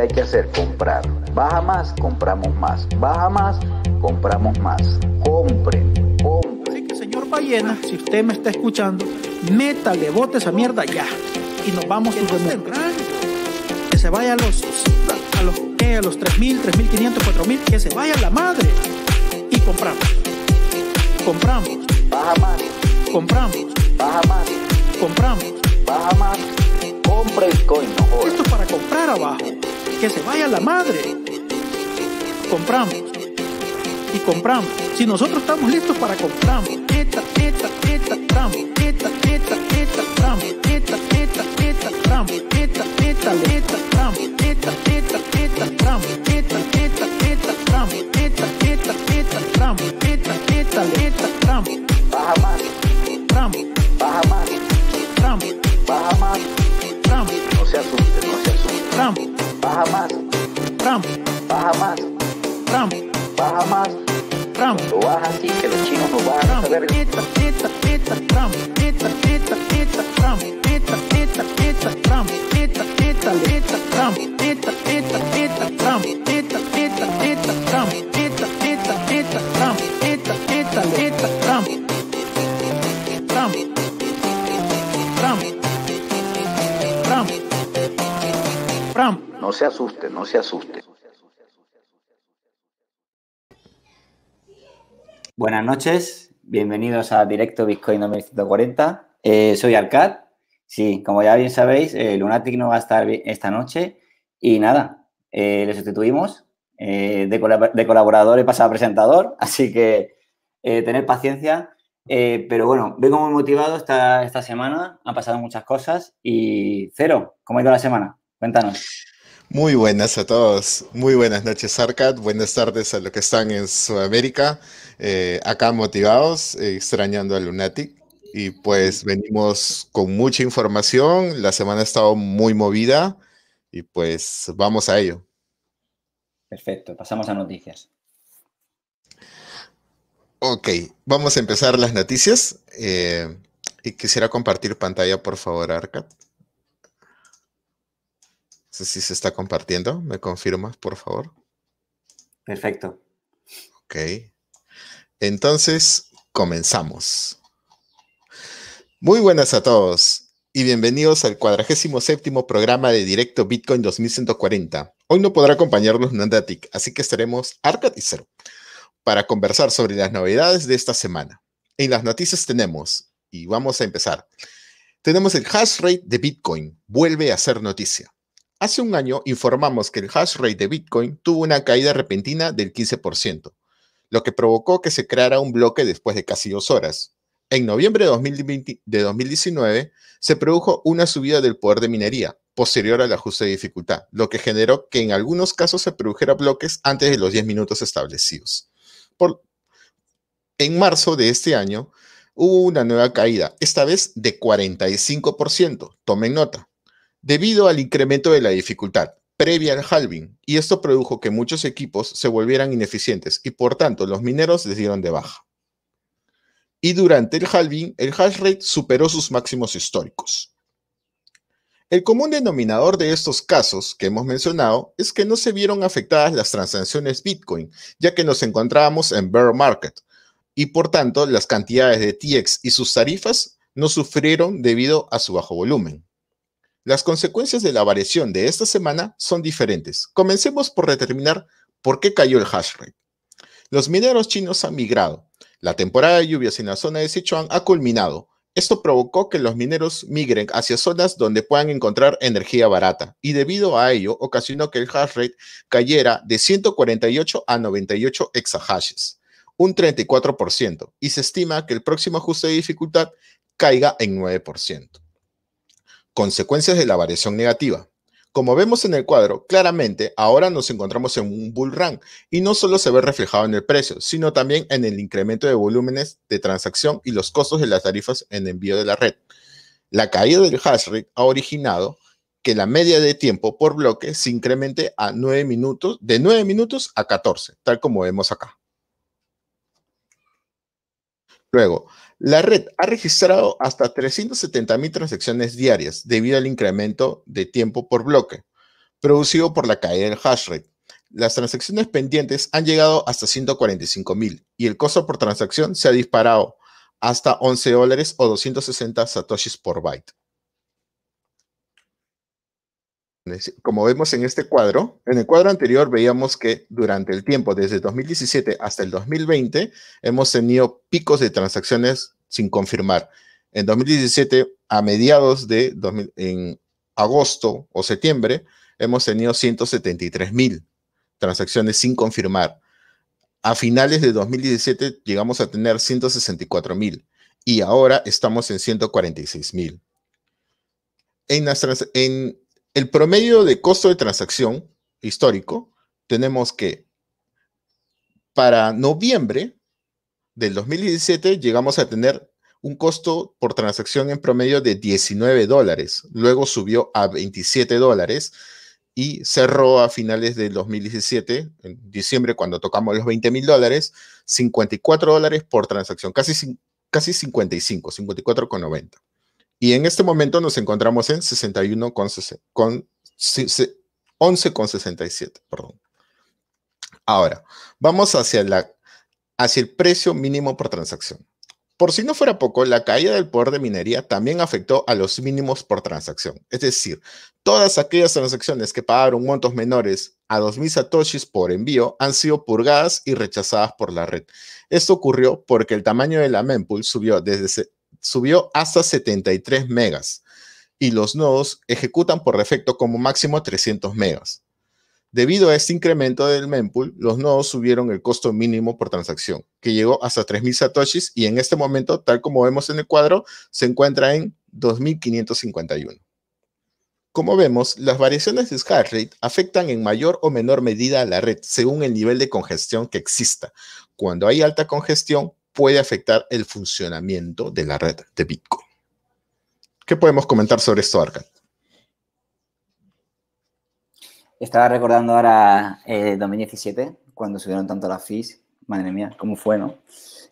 verga, ¿qué hay que hacer? Comprar. Baja más, compramos más. Baja más, compramos más. Compren, compren. Así que, señor Ballena, si usted me está escuchando, métale, bote esa mierda ya. Y nos vamos a mundo. Que se vaya a los, a los, ¿qué? A los 3.000, 3.500, 4.000, que se vaya la madre. Y compramos. Compramos. Baja más, Compramos. baja más, Compramos. baja más. Compre Bitcoin, no jodas. Esto es para comprar abajo. Que se vaya la madre. Compramos. Y compramos. Si nosotros estamos listos para compramos. Eta, eta, eta, tramo. Eta, eta, eta, tramo. Eta, eta, eta, tramo. Eta, eta, eta, tramo. Eta, eta, eta, tramo. Eta, eta, eta, tramo. Eta, eta, eta, tramo. Eta, eta, eta, tramo. Baja más, Tramo. baja más, Tramo. baja más. Tramo. No se asuste, no se asuste. Tramo. Bahamas, Trump, Bahamas, Trump, Bahamas, Trump. Lo baja así que los chinos no bajan a saber. Pizza, pizza, pizza, Trump, pizza, pizza, pizza, Trump, pizza, pizza, pizza, Trump, pizza, pizza, pizza, Trump, pizza. No se asuste, no se asuste. Buenas noches, bienvenidos a Directo Bitcoin 2140. Eh, soy Arcad. Sí, como ya bien sabéis, eh, Lunatic no va a estar esta noche y nada, eh, le sustituimos eh, de, colab- de colaborador y pasado a presentador, así que tened paciencia. Pero bueno, vengo muy motivado esta, esta semana, han pasado muchas cosas y Cero, ¿cómo ha ido la semana? Cuéntanos. Muy buenas a todos, muy buenas noches Arcad, buenas tardes a los que están en Sudamérica, eh, acá motivados, eh, extrañando a Lunatic. Y pues venimos con mucha información, la semana ha estado muy movida. Y pues vamos a ello. Perfecto, pasamos a noticias. Ok, vamos a empezar las noticias. Eh, y quisiera compartir pantalla por favor Arcad. Sé si se está compartiendo, ¿me confirmas por favor? Perfecto. Ok. Entonces, comenzamos. Muy buenas a todos y bienvenidos al 47 programa de Directo Bitcoin 2140. Hoy no podrá acompañarnos Nandatic, así que estaremos Arcad y Cero para conversar sobre las novedades de esta semana. En las noticias tenemos, y vamos a empezar, tenemos el hash rate de Bitcoin, vuelve a ser noticia. Hace un año informamos que el hash rate de Bitcoin tuvo una caída repentina del 15%, lo que provocó que se creara un bloque después de casi dos horas. En noviembre de, 2020 de 2019 se produjo una subida del poder de minería posterior al ajuste de dificultad, lo que generó que en algunos casos se produjera bloques antes de los 10 minutos establecidos. En marzo de este año hubo una nueva caída, esta vez de 45%, tomen nota, debido al incremento de la dificultad previa al halving, y esto produjo que muchos equipos se volvieran ineficientes y por tanto los mineros les dieron de baja. Y durante el halving, el hash rate superó sus máximos históricos. El común denominador de estos casos que hemos mencionado es que no se vieron afectadas las transacciones Bitcoin, ya que nos encontrábamos en bear market, y por tanto las cantidades de TX y sus tarifas no sufrieron debido a su bajo volumen. Las consecuencias de la variación de esta semana son diferentes. Comencemos por determinar por qué cayó el hash rate. Los mineros chinos han migrado. La temporada de lluvias en la zona de Sichuan ha culminado. Esto provocó que los mineros migren hacia zonas donde puedan encontrar energía barata y debido a ello ocasionó que el hash rate cayera de 148 a 98 exahashes, un 34%, y se estima que el próximo ajuste de dificultad caiga en 9%. Consecuencias de la variación negativa. Como vemos en el cuadro, claramente ahora nos encontramos en un bull run y no solo se ve reflejado en el precio, sino también en el incremento de volúmenes de transacción y los costos de las tarifas en envío de la red. La caída del hash rate ha originado que la media de tiempo por bloque se incremente a 9 minutos, de 9 minutos a 14, tal como vemos acá. Luego, la red ha registrado hasta 370.000 transacciones diarias debido al incremento de tiempo por bloque. producido por la caída del hash rate. Las transacciones pendientes han llegado hasta 145 mil y el costo por transacción se ha disparado hasta 11 dólares o 260 satoshis por byte. Como vemos en este cuadro, en el cuadro anterior veíamos que durante el tiempo, desde 2017 hasta el 2020, hemos tenido picos de transacciones sin confirmar. En 2017, a mediados de en agosto o septiembre, hemos tenido 173 mil transacciones sin confirmar. A finales de 2017 llegamos a tener 164 mil y ahora estamos en 146 mil. En, en el promedio de costo de transacción histórico, tenemos que para noviembre del 2017 llegamos a tener un costo por transacción en promedio de 19 dólares. Luego subió a 27 dólares y cerró a finales del 2017, en diciembre, cuando tocamos los 20 mil dólares, 54 dólares por transacción, casi, casi 55, 54,90. Y en este momento nos encontramos en 61 con, con 11,67, perdón. Ahora, vamos hacia, la, hacia el precio mínimo por transacción. Por si no fuera poco, la caída del poder de minería también afectó a los mínimos por transacción. Es decir, todas aquellas transacciones que pagaron montos menores a 2.000 satoshis por envío han sido purgadas y rechazadas por la red. Esto ocurrió porque el tamaño de la mempool subió, desde, subió hasta 73 megas y los nodos ejecutan por defecto como máximo 300 megas. Debido a este incremento del mempool, los nodos subieron el costo mínimo por transacción, que llegó hasta 3.000 satoshis y en este momento, tal como vemos en el cuadro, se encuentra en 2.551. Como vemos, las variaciones de hash rate afectan en mayor o menor medida a la red según el nivel de congestión que exista. Cuando hay alta congestión, puede afectar el funcionamiento de la red de Bitcoin. ¿Qué podemos comentar sobre esto, Arcad? Estaba recordando ahora eh, 2017, cuando subieron tanto las fees. Madre mía, cómo fue, ¿no?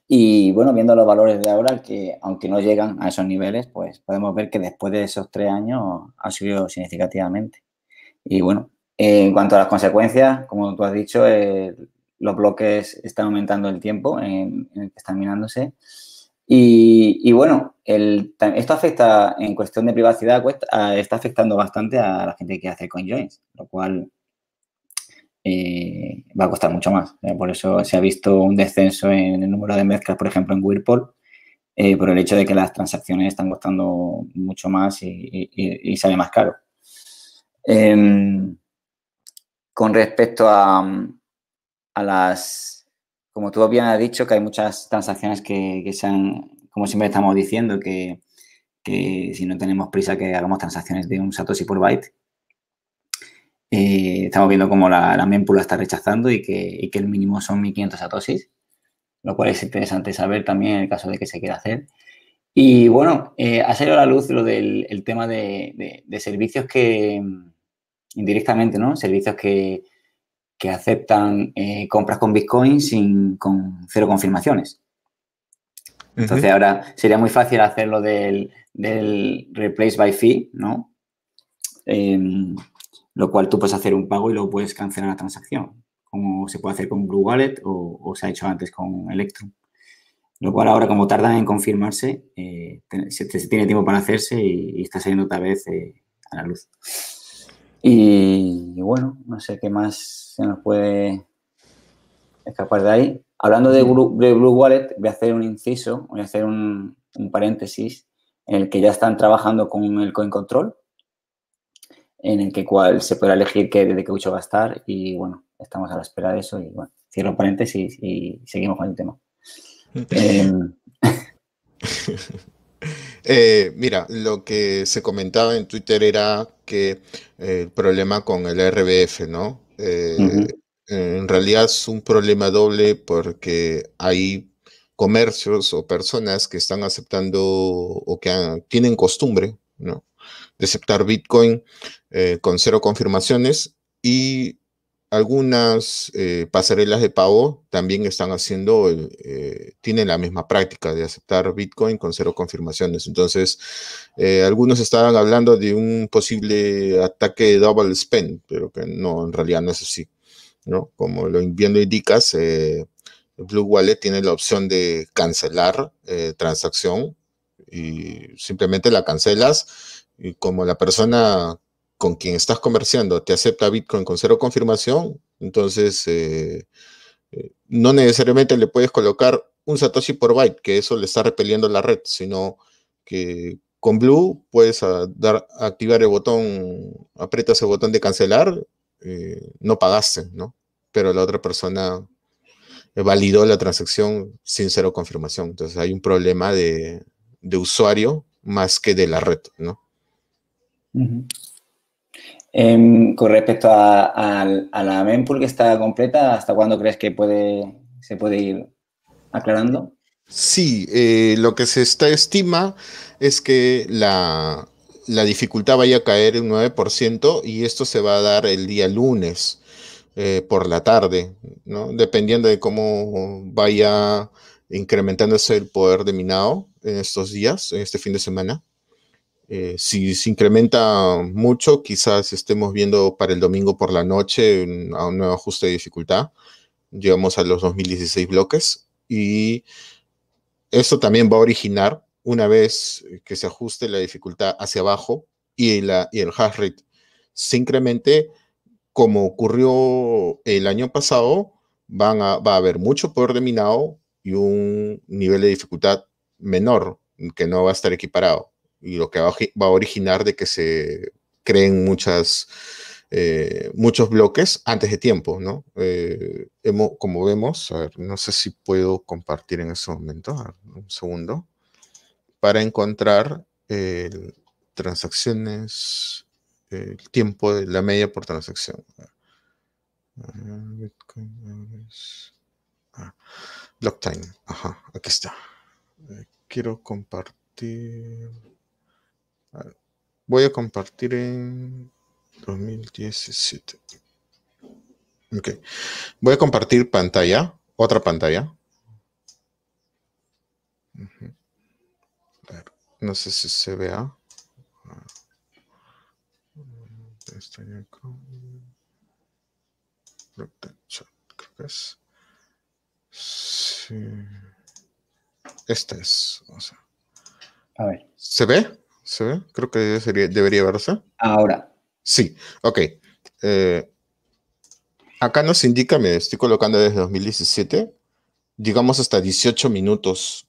Y bueno, viendo los valores de ahora, que aunque no llegan a esos niveles, pues podemos ver que después de esos tres años ha subido significativamente. Y bueno, en cuanto a las consecuencias, como tú has dicho, eh, los bloques están aumentando el tiempo en, el que están minándose. Y, bueno, esto afecta, en cuestión de privacidad, está afectando bastante a la gente que hace CoinJoins, lo cual eh, va a costar mucho más. ¿eh? Por eso se ha visto un descenso en el número de mezclas, por ejemplo, en Whirlpool, eh, por el hecho de que las transacciones están costando mucho más y, sale más caro. Em, con respecto a, a las como tú bien has dicho, que hay muchas transacciones que, que se han, como siempre estamos diciendo, que, si no tenemos prisa que hagamos transacciones de un Satoshi por byte. Eh, estamos viendo cómo la, la mempool está rechazando y que, el mínimo son 1500 Satoshis, lo cual es interesante saber también en el caso de que se quiera hacer. Y bueno, eh, ha salido a la luz lo del tema de, de servicios que indirectamente, ¿no? Servicios que, que aceptan eh, compras con Bitcoin sin, con cero confirmaciones. Entonces ahora sería muy fácil hacerlo del, del replace by fee, ¿no? Em, lo cual tú puedes hacer un pago y luego puedes cancelar la transacción, como se puede hacer con Blue Wallet o, se ha hecho antes con Electrum. Lo cual ahora, como tardan en confirmarse, eh, se, tiene tiempo para hacerse y, está saliendo otra vez eh, a la luz. Y, bueno, no sé qué más se nos puede escapar de ahí. Hablando de Blue, Wallet, voy a hacer un inciso, voy a hacer un, paréntesis en el que ya están trabajando con el Coin Control, en el que cual se puede elegir qué, de qué mucho estar y bueno, estamos a la espera de eso y bueno, cierro paréntesis y seguimos con el tema. Em, Eh, mira, lo que se comentaba en Twitter era que eh, el problema con el RBF, ¿no? Eh, en realidad es un problema doble porque hay comercios o personas que están aceptando o que tienen costumbre, ¿no? De aceptar Bitcoin con cero confirmaciones y algunas eh, pasarelas de pago también están haciendo, eh, tienen la misma práctica de aceptar Bitcoin con cero confirmaciones. Entonces, eh, algunos estaban hablando de un posible ataque de double spend, pero que no, en realidad no es así. Como lo bien indicas, Blue Wallet tiene la opción de cancelar transacción y simplemente la cancelas y como la persona con quien estás comerciando te acepta Bitcoin con cero confirmación, entonces eh, eh, no necesariamente le puedes colocar un Satoshi por byte, que eso le está repeliendo la red, sino que con Blue puedes dar, activar el botón, aprietas el botón de cancelar, eh, no pagaste, ¿no? Pero la otra persona validó la transacción sin cero confirmación. Entonces hay un problema de, usuario más que de la red, ¿no? Em, con respecto a, la mempool que está completa, ¿hasta cuándo crees que se puede ir aclarando? Sí, eh, lo que se está, estima es que la, dificultad vaya a caer un 9% y esto se va a dar el día lunes eh, por la tarde, dependiendo de cómo vaya incrementándose el poder de minado en estos días, en este fin de semana. Eh, si se incrementa mucho, quizás estemos viendo para el domingo por la noche un, un nuevo ajuste de dificultad. Llegamos a los 2016 bloques y esto también va a originar, una vez que se ajuste la dificultad hacia abajo y, el hash rate se incremente, como ocurrió el año pasado, va a haber mucho poder de minado y un nivel de dificultad menor que no va a estar equiparado y lo que va, a originar de que se creen muchas, eh, muchos bloques antes de tiempo, ¿no? Eh, como vemos, a ver, no sé si puedo compartir en ese momento, un segundo, para encontrar transacciones, el tiempo de la media por transacción. Ah, block time, ajá, aquí está. Eh, quiero compartir. Voy a compartir en 2017. Ok. Voy a compartir pantalla, otra pantalla. no sé si se vea. Sí. Esta es. a ver. ¿Se ve? ¿Se ve? Creo que debería verse. Ahora. Sí, ok. Eh, acá nos indica, me estoy colocando desde 2017, digamos hasta 18 minutos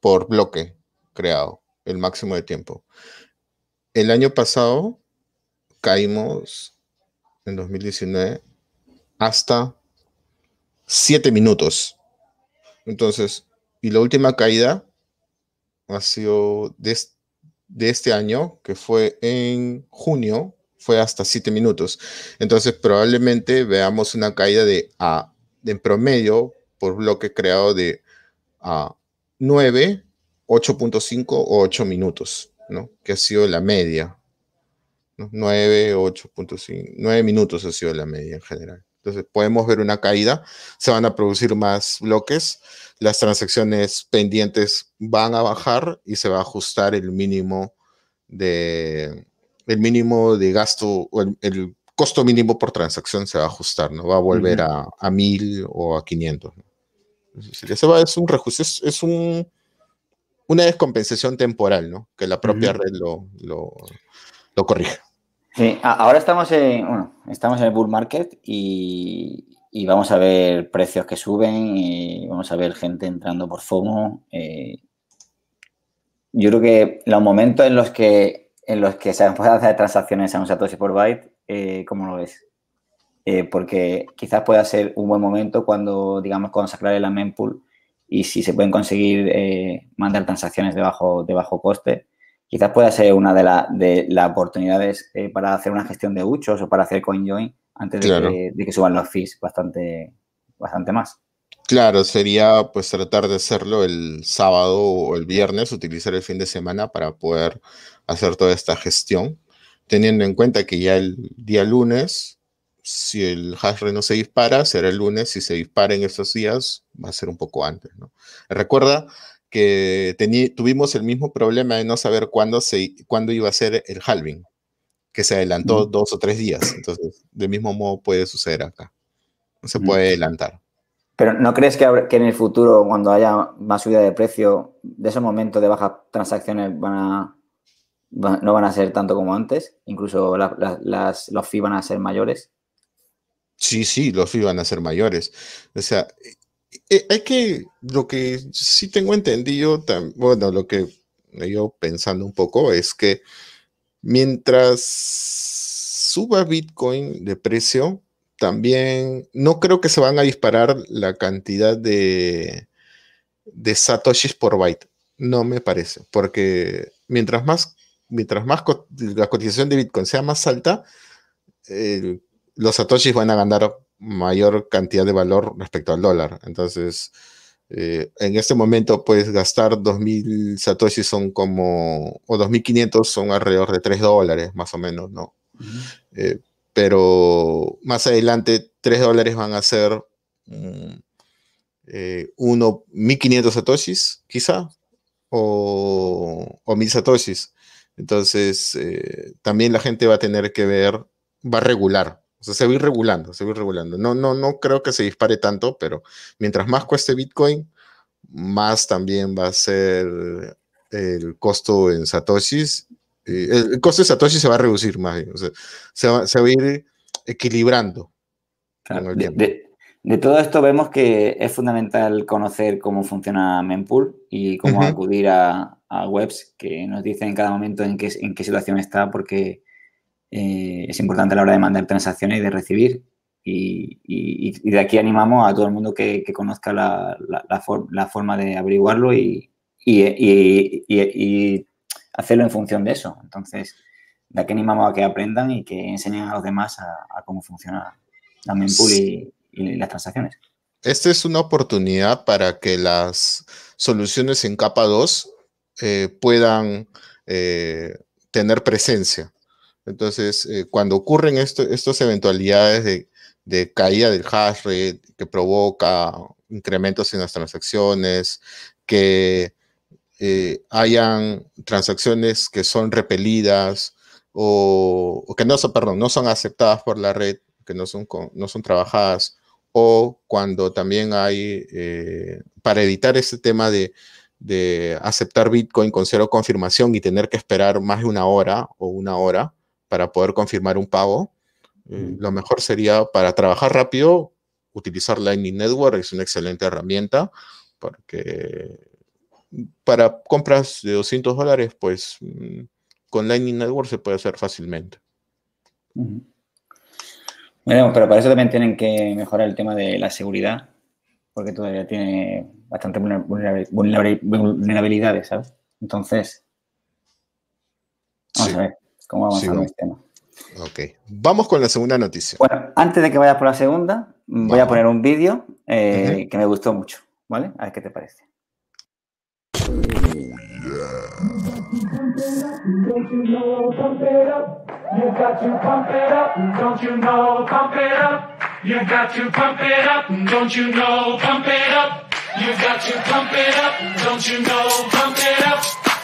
por bloque creado, el máximo de tiempo. El año pasado caímos en 2019 hasta 7 minutos. Entonces, y la última caída ha sido de, de este año, que fue en junio, fue hasta 7 minutos. Entonces probablemente veamos una caída de, a, en promedio por bloque creado de a 9, 8.5 o 8 minutos, ¿no? Que ha sido la media. 9, 8.5, 9 minutos ha sido la media en general. Entonces podemos ver una caída, se van a producir más bloques, las transacciones pendientes van a bajar y se va a ajustar el mínimo de, el mínimo de gasto o el, costo mínimo por transacción se va a ajustar, no va a volver a, a 1000 o a 500. va, es un reajuste, es, un, una descompensación temporal, ¿no? Que la propia red lo, lo, lo corrige. Sí, ahora estamos en, bueno, estamos en el bull market y, y, vamos a ver precios que suben y vamos a ver gente entrando por FOMO. Eh, yo creo que los momentos en los que en los que se pueden hacer transacciones a un Satoshi por byte, eh, ¿cómo lo ves? Eh, porque quizás pueda ser un buen momento cuando, digamos, aclare la mempool y si se pueden conseguir mandar transacciones de de bajo coste, quizás pueda ser una de, de las oportunidades eh, para hacer una gestión de muchos o para hacer CoinJoin antes de, que, suban los fees bastante, bastante más. Claro, sería pues tratar de hacerlo el sábado o el viernes, utilizar el fin de semana para poder hacer toda esta gestión, teniendo en cuenta que ya el día lunes si el hash rate no se dispara, será el lunes. Si se dispara en estos días, va a ser un poco antes. ¿no? Recuerda que tuvimos el mismo problema de no saber cuándo, se, cuándo iba a ser el halving, que se adelantó dos o tres días. Entonces, del mismo modo puede suceder acá. No se puede adelantar. Pero ¿no crees que, que, en el futuro, cuando haya más subida de precio, de esos momentos de bajas transacciones van a, no van a ser tanto como antes? Incluso las, los fees van a ser mayores. Sí, sí, los fees van a ser mayores. O sea, hay que, lo que sí tengo entendido, bueno, lo que yo pensando un poco es que mientras suba Bitcoin de precio, también no creo que se van a disparar la cantidad de, de satoshis por byte. No me parece, porque mientras más, mientras más la cotización de Bitcoin sea más alta, los satoshis van a ganar mayor cantidad de valor respecto al dólar. Entonces, eh, en este momento puedes gastar 2.000 satoshis son como, o 2.500 son alrededor de 3 dólares, más o menos, ¿no? pero más adelante 3 dólares van a ser mm, eh, uno, 1500 satoshis, quizá, o, o 1000 satoshis. Entonces, eh, también la gente va a tener que ver, va a regular. O sea, se va a ir regulando, se va a ir regulando. No, no, no creo que se dispare tanto, pero mientras más cueste Bitcoin, más también va a ser el costo en satoshis el costo de Satoshi se va a reducir más, se, va, a ir equilibrando. de, todo esto vemos que es fundamental conocer cómo funciona Mempool y cómo acudir a, webs que nos dicen en cada momento en qué, en qué situación está, porque eh, es importante a la hora de mandar transacciones y de recibir. Y, de aquí animamos a todo el mundo que, conozca la, forma de averiguarlo y, y hacerlo en función de eso. Entonces, de aquí animamos a que aprendan y que enseñen a los demás a, cómo funciona la mempool y, las transacciones. Esta es una oportunidad para que las soluciones en capa 2 eh, puedan eh, tener presencia. Entonces, eh, cuando ocurren estas eventualidades de, de, caída del hash rate que provoca incrementos en las transacciones, que eh, hayan transacciones que son repelidas o, que no son, no son aceptadas por la red, que no son, no son trabajadas, o cuando también hay, eh, para evitar ese tema de, aceptar Bitcoin con cero confirmación y tener que esperar más de una hora o una hora para poder confirmar un pago, eh, lo mejor sería para trabajar rápido, utilizar Lightning Network, es una excelente herramienta porque para compras de 200 dólares, pues mm, con Lightning Network se puede hacer fácilmente. pero para eso también tienen que mejorar el tema de la seguridad, porque todavía tiene bastante vulnerabilidades, ¿sabes? Entonces, vamos a ver cómo avanzando este tema. Ok, vamos con la segunda noticia. Bueno, antes de que vayas por la segunda, voy a poner un vídeo eh, que me gustó mucho, ¿vale? A ver qué te parece. Don't you know, pump it up. You got to pump it up. Don't you know, pump it up. You got to pump it up. Don't you know, pump it up.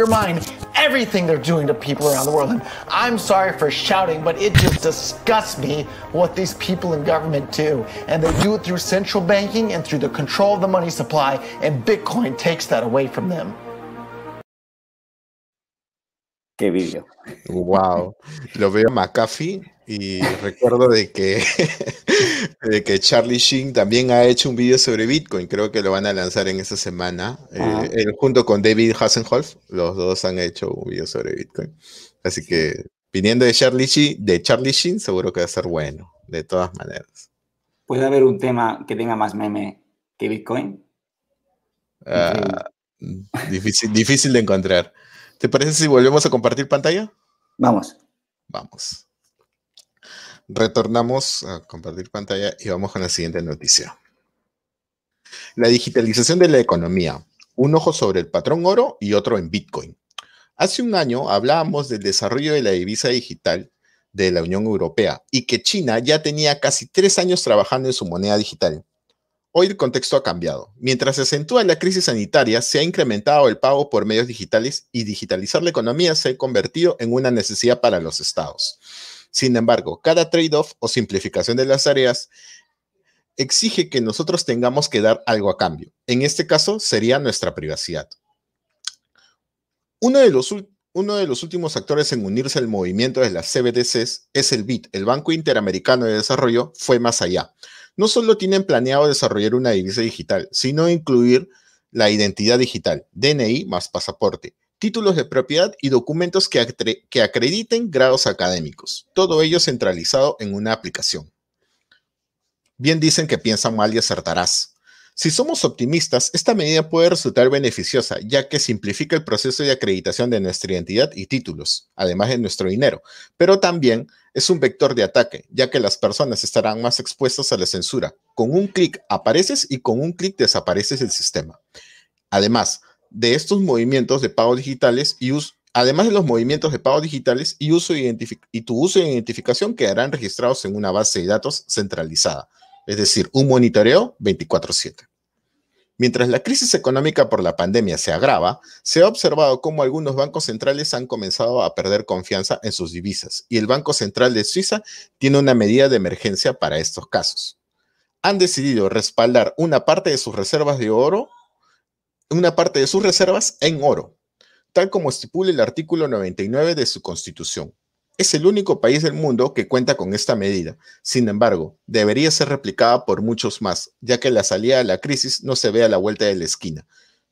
undermine everything they're doing to people around the world. And I'm sorry for shouting, but it just disgusts me what these people in government do. And they do it through central banking and through the control of the money supply, and Bitcoin takes that away from them. Qué vídeo. Wow. Lo veo McAfee y recuerdo de que, de que Charlie Sheen también ha hecho un vídeo sobre Bitcoin. Creo que lo van a lanzar en esta semana. Eh, él junto con David Hasselhoff, los dos han hecho un vídeo sobre Bitcoin. Así que viniendo de Charlie Sheen, de Charlie Sheen, seguro que va a ser bueno, de todas maneras. ¿Puede haber un tema que tenga más meme que Bitcoin? Ah, difícil, difícil de encontrar. ¿Te parece si volvemos a compartir pantalla? Vamos. Vamos. Retornamos a compartir pantalla y vamos con la siguiente noticia. La digitalización de la economía. Un ojo sobre el patrón oro y otro en Bitcoin. Hace un año hablábamos del desarrollo de la divisa digital de la Unión Europea y que China ya tenía casi tres años trabajando en su moneda digital. Hoy el contexto ha cambiado. Mientras se acentúa la crisis sanitaria, se ha incrementado el pago por medios digitales y digitalizar la economía se ha convertido en una necesidad para los estados. Sin embargo, cada trade-off o simplificación de las tareas exige que nosotros tengamos que dar algo a cambio. En este caso sería nuestra privacidad. Uno de los, uno de los últimos actores en unirse al movimiento de las CBDCs es el BID, el Banco Interamericano de Desarrollo, fue más allá. No solo tienen planeado desarrollar una divisa digital, sino incluir la identidad digital, DNI más pasaporte, títulos de propiedad y documentos que, acre- que acrediten grados académicos. Todo ello centralizado en una aplicación. Bien dicen que piensan mal y acertarás. Si somos optimistas, esta medida puede resultar beneficiosa, ya que simplifica el proceso de acreditación de nuestra identidad y títulos, además de nuestro dinero, pero también es un vector de ataque, ya que las personas estarán más expuestas a la censura. Con un clic apareces y con un clic desapareces del sistema. Además de estos movimientos de pago digitales y us- además de los movimientos de pago digitales y, uso y tu uso de identificación quedarán registrados en una base de datos centralizada, es decir, un monitoreo 24/7. Mientras la crisis económica por la pandemia se agrava, se ha observado cómo algunos bancos centrales han comenzado a perder confianza en sus divisas y el Banco Central de Suiza tiene una medida de emergencia para estos casos. Han decidido respaldar una parte de sus reservas de oro, una parte de sus reservas en oro, tal como estipula el artículo 99 de su constitución. Es el único país del mundo que cuenta con esta medida. Sin embargo, debería ser replicada por muchos más, ya que la salida de la crisis no se ve a la vuelta de la esquina.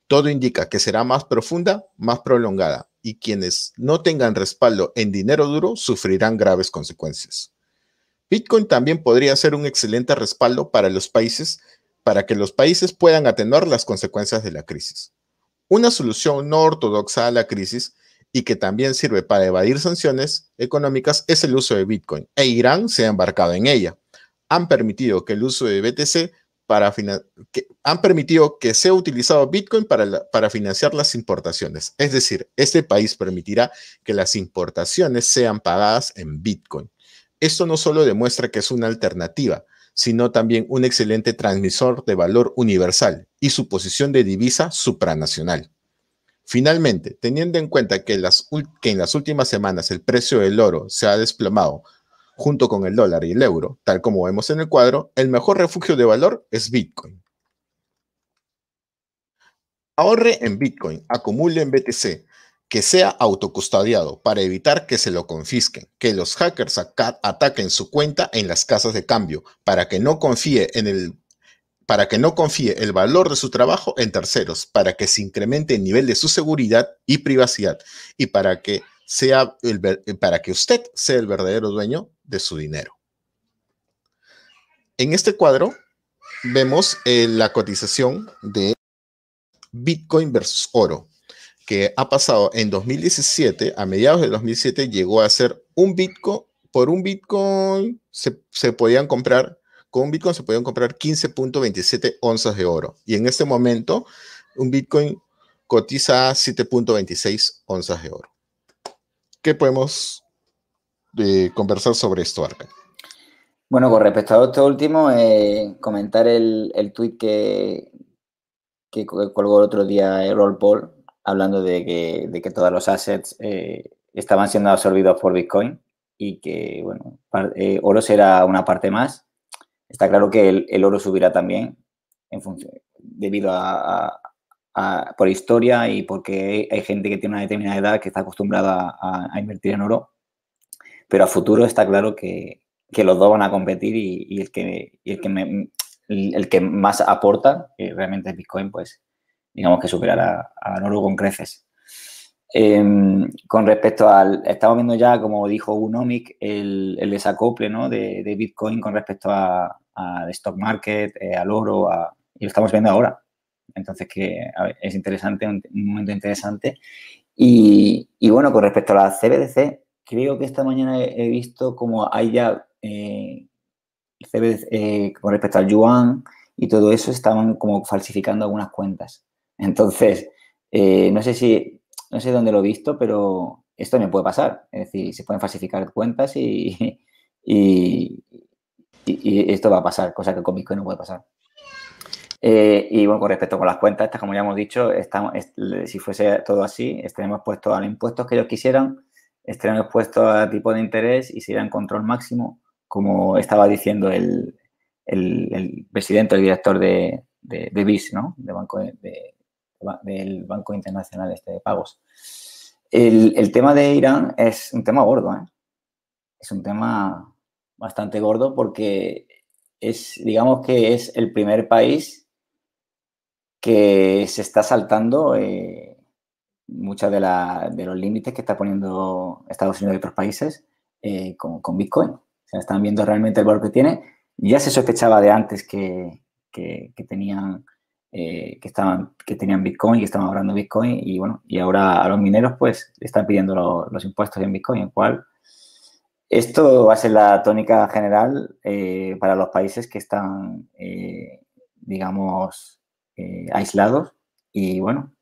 Todo indica que será más profunda, más prolongada, y quienes no tengan respaldo en dinero duro sufrirán graves consecuencias. Bitcoin también podría ser un excelente respaldo para los países, para que los países puedan atenuar las consecuencias de la crisis. Una solución no ortodoxa a la crisis y que también sirve para evadir sanciones económicas es el uso de Bitcoin, e Irán se ha embarcado en ella. Han permitido que el uso de BTC para que han permitido que sea utilizado Bitcoin para, la- para financiar las importaciones. Es decir, este país permitirá que las importaciones sean pagadas en Bitcoin. Esto no solo demuestra que es una alternativa, sino también un excelente transmisor de valor universal y su posición de divisa supranacional. Finalmente, teniendo en cuenta que, en las últimas semanas el precio del oro se ha desplomado junto con el dólar y el euro, tal como vemos en el cuadro, el mejor refugio de valor es Bitcoin. Ahorre en Bitcoin, acumule en BTC. Que sea autocustodiado para evitar que se lo confisquen, que los hackers ataquen su cuenta en las casas de cambio, para que no confíe en el para que no confíe el valor de su trabajo en terceros, para que se incremente el nivel de su seguridad y privacidad y para que sea para que usted sea el verdadero dueño de su dinero. En este cuadro vemos eh, la cotización de Bitcoin versus oro que ha pasado en 2017, a mediados de 2007, llegó a ser un Bitcoin, por un Bitcoin se, se podían comprar, con un Bitcoin se podían comprar 15.27 onzas de oro. Y en este momento, un Bitcoin cotiza 7.26 onzas de oro. ¿Qué podemos eh, conversar sobre esto, Arca? Bueno, con respecto a esto último, eh, comentar el, el tweet que, que colgó el otro día Roll Paul, hablando de que, todos los assets eh, estaban siendo absorbidos por Bitcoin y que, bueno, eh, oro será una parte más. Está claro que el, oro subirá también en función, debido a, por historia y porque hay gente que tiene una determinada edad que está acostumbrada a, invertir en oro. Pero a futuro está claro que, los dos van a competir y, el, que, el, que el, que más aporta, que realmente es Bitcoin, pues digamos que superará a oro con creces. Em, con respecto al, estamos viendo ya, como dijo Unomic, el, el desacople ¿no? de, Bitcoin con respecto a, stock market, eh, al oro, y lo estamos viendo ahora. Entonces, que es interesante, un, momento interesante. Y, bueno, con respecto a la CBDC, creo que esta mañana he, visto como hay ya eh, eh, con respecto al yuan y todo eso, estaban como falsificando algunas cuentas. Entonces, eh, no sé si, no sé dónde lo he visto, pero esto me puede pasar. Es decir, se pueden falsificar cuentas y, y, esto va a pasar, cosa que con Bitcoin no puede pasar. Eh, y bueno, con respecto con las cuentas estas, como ya hemos dicho, estamos, si fuese todo así, estaríamos puestos a los impuestos que ellos quisieran, estaríamos puestos a tipo de interés y sería en control máximo, como estaba diciendo el, presidente, el director de, de, BIS, ¿no? De Banco de, del Banco Internacional este de Pagos. El, tema de Irán es un tema gordo, ¿eh? Es un tema bastante gordo porque es, digamos que es el primer país que se está saltando eh, muchos de, los límites que está poniendo Estados Unidos y otros países eh, con, Bitcoin. O sea, están viendo realmente el valor que tiene. Ya se sospechaba de antes que, que tenían eh, que, estaban, que tenían Bitcoin, que estaban ahorrando Bitcoin y bueno, y ahora a los mineros pues están pidiendo los impuestos en Bitcoin, en cual esto va a ser la tónica general eh, para los países que están, eh, digamos, aislados y bueno,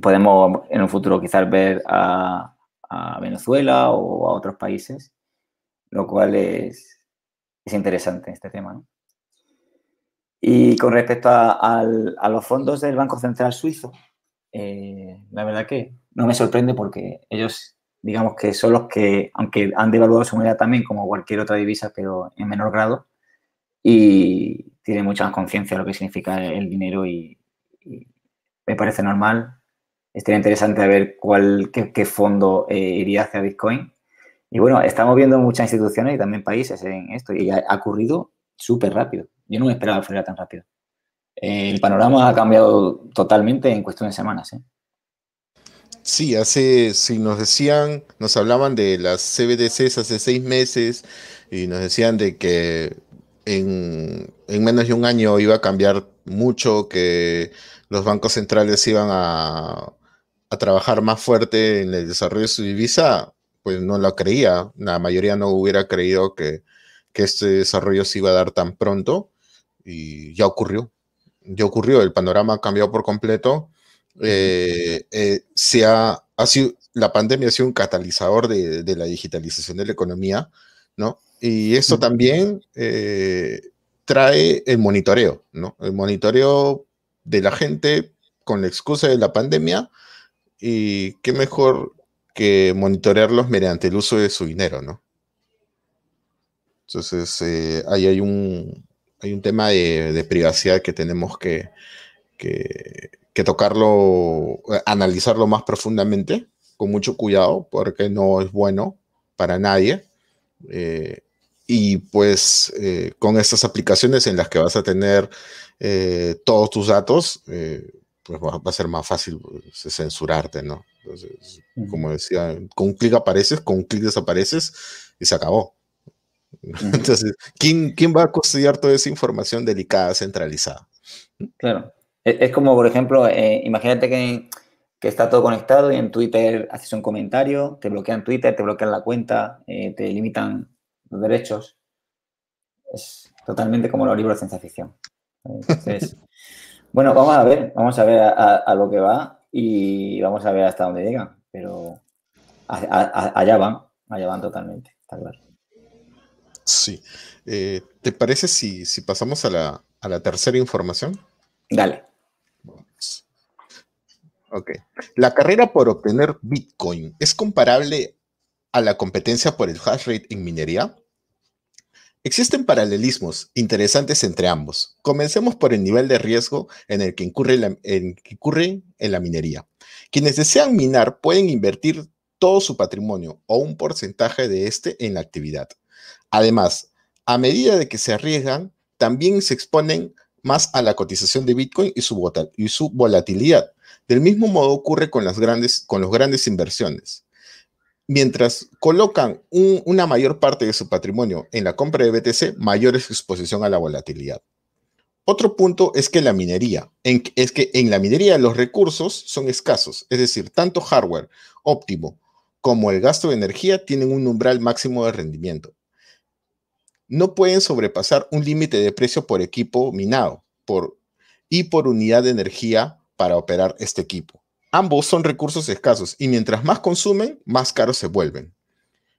podemos en un futuro quizás ver a, a Venezuela o a otros países, lo cual es, es interesante este tema, ¿no? Y con respecto a, los fondos del Banco Central Suizo, eh, la verdad que no me sorprende porque ellos, digamos que son los que, aunque han devaluado su moneda también como cualquier otra divisa, pero en menor grado, y tienen mucha más conciencia de lo que significa el dinero y, me parece normal. Estaría interesante ver cuál, qué, fondo eh, iría hacia Bitcoin. Y bueno, estamos viendo muchas instituciones y también países en esto y ha ocurrido súper rápido. Yo no me esperaba que fuera tan rápido. el panorama ha cambiado totalmente en cuestión de semanas. ¿eh? Sí, hace, si nos decían, nos hablaban de las CBDCs hace seis meses y nos decían de que en, menos de un año iba a cambiar mucho, que los bancos centrales iban a, a trabajar más fuerte en el desarrollo de su divisa, pues no lo creía. La mayoría no hubiera creído que, que este desarrollo se iba a dar tan pronto y ya ocurrió. Ya ocurrió, el panorama ha cambiado por completo. Eh, eh, se ha, sido, la pandemia ha sido un catalizador de, la digitalización de la economía, ¿no? Y eso también eh, trae el monitoreo, ¿no? El monitoreo de la gente con la excusa de la pandemia y qué mejor que monitorearlos mediante el uso de su dinero, ¿no? Entonces, ahí hay un, hay un tema de, privacidad que tenemos que, que, que tocarlo, analizarlo más profundamente, con mucho cuidado, porque no es bueno para nadie. Eh, y pues eh, con estas aplicaciones en las que vas a tener eh, todos tus datos, pues va, va a ser más fácil pues, censurarte, ¿no? Entonces, como decía, con un clic apareces, con un clic desapareces y se acabó. Entonces, ¿quién, ¿quién va a custodiar toda esa información delicada, centralizada? Claro. Es, es como, por ejemplo, eh, imagínate que, que está todo conectado y en Twitter haces un comentario, te bloquean Twitter, te bloquean la cuenta, eh, te limitan los derechos. Es totalmente como los libros de ciencia ficción. Entonces, bueno, vamos a ver, vamos a ver a, a- a lo que va y vamos a ver hasta dónde llegan. Pero a- allá van, allá van totalmente, está claro. Sí. Eh, ¿te parece si, si pasamos a la, a la tercera información? Dale. Ok. La carrera por obtener Bitcoin es comparable a la competencia por el hash rate en minería. Existen paralelismos interesantes entre ambos. Comencemos por el nivel de riesgo en el que incurre, la- en, que incurre en la minería. Quienes desean minar pueden invertir todo su patrimonio o un porcentaje de este en la actividad. Además, a medida de que se arriesgan, también se exponen más a la cotización de Bitcoin y su, volatilidad. Del mismo modo ocurre con las grandes, con los grandes inversiones. Mientras colocan un- una mayor parte de su patrimonio en la compra de BTC, mayor es su exposición a la volatilidad. Otro punto es que la minería, es que en la minería los recursos son escasos, es decir, tanto hardware óptimo como el gasto de energía tienen un umbral máximo de rendimiento. No pueden sobrepasar un límite de precio por equipo minado y por unidad de energía para operar este equipo. Ambos son recursos escasos y mientras más consumen, más caros se vuelven.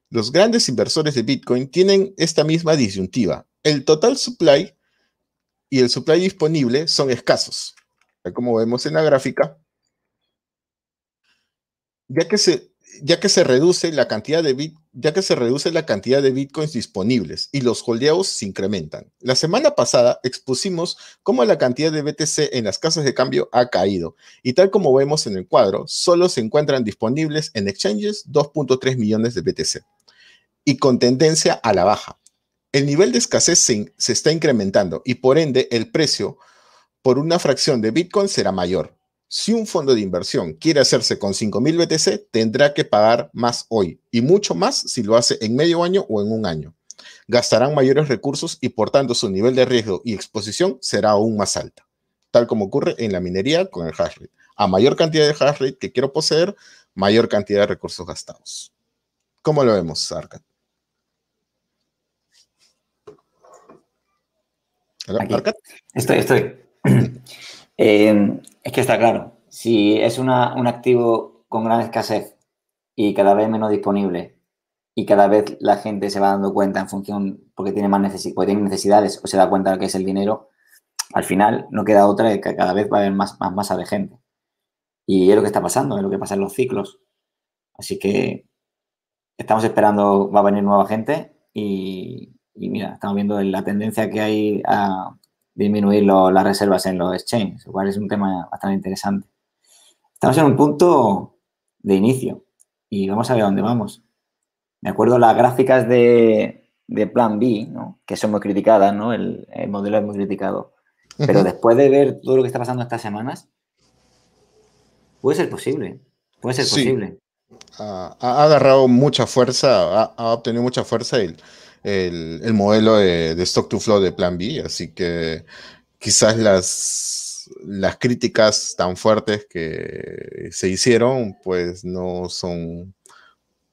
Los grandes inversores de Bitcoin tienen esta misma disyuntiva. El total supply y el supply disponible son escasos. Como vemos en la gráfica, ya que se, ya que se reduce la cantidad de bit, ya que se reduce la cantidad de bitcoins disponibles y los holdeados se incrementan. La semana pasada expusimos cómo la cantidad de BTC en las casas de cambio ha caído y tal como vemos en el cuadro, solo se encuentran disponibles en exchanges 2.3 millones de BTC y con tendencia a la baja. El nivel de escasez se, está incrementando y por ende el precio por una fracción de Bitcoin será mayor. Si un fondo de inversión quiere hacerse con 5.000 BTC, tendrá que pagar más hoy y mucho más si lo hace en medio año o en un año. Gastarán mayores recursos y por tanto su nivel de riesgo y exposición será aún más alta, tal como ocurre en la minería con el hash rate. A mayor cantidad de hash rate que quiero poseer, mayor cantidad de recursos gastados. ¿Cómo lo vemos, Aquí. Arcad? Estoy, estoy. Eh, es que está claro. Si es un activo con gran escasez y cada vez menos disponible y cada vez la gente se va dando cuenta en función porque tiene más porque tiene necesidades o se da cuenta de que es el dinero, al final no queda otra que cada vez va a haber más, más masa de gente. Y es lo que está pasando, es lo que pasa en los ciclos. Así que estamos esperando, va a venir nueva gente y, y mira, estamos viendo la tendencia que hay a disminuir lo- las reservas en los exchanges, lo cual es un tema bastante interesante. Estamos en un punto de inicio y vamos a ver a dónde vamos. Me acuerdo las gráficas de, de Plan B, ¿no? que son muy criticadas, ¿no? el, el modelo es muy criticado. Pero después de ver todo lo que está pasando estas semanas, puede ser posible. Puede ser Sí. posible. ha, ha agarrado mucha fuerza, ha, ha obtenido mucha fuerza el, el- el modelo de, de stock to flow de Plan B, así que quizás las, las críticas tan fuertes que se hicieron, pues no son,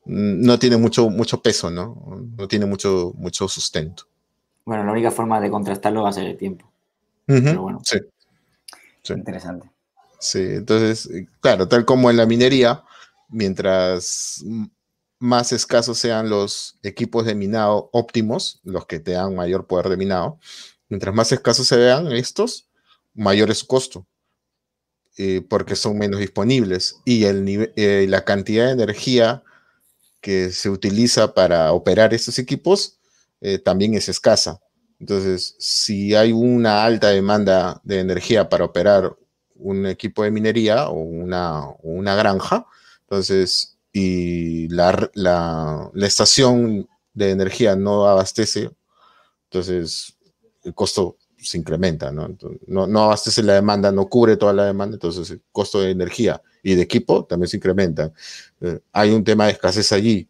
no tiene mucho, mucho peso, ¿no? No tiene mucho, mucho sustento. Bueno, la única forma de contrastarlo va a ser el tiempo. Ujú, Pero bueno. Sí, Sí. Interesante. sí, entonces, claro, tal como en la minería, mientras más escasos sean los equipos de minado óptimos, los que te dan mayor poder de minado, mientras más escasos se vean estos, mayor es su costo, eh, porque son menos disponibles y eh, la cantidad de energía que se utiliza para operar estos equipos eh, también es escasa. Entonces, si hay una alta demanda de energía para operar un equipo de minería o una, una granja, entonces, y la, la, la estación de energía no abastece, entonces el costo se incrementa, ¿no? ¿no? ¿no? abastece la demanda, no cubre toda la demanda, entonces el costo de energía y de equipo también se incrementa. Eh, hay un tema de escasez allí,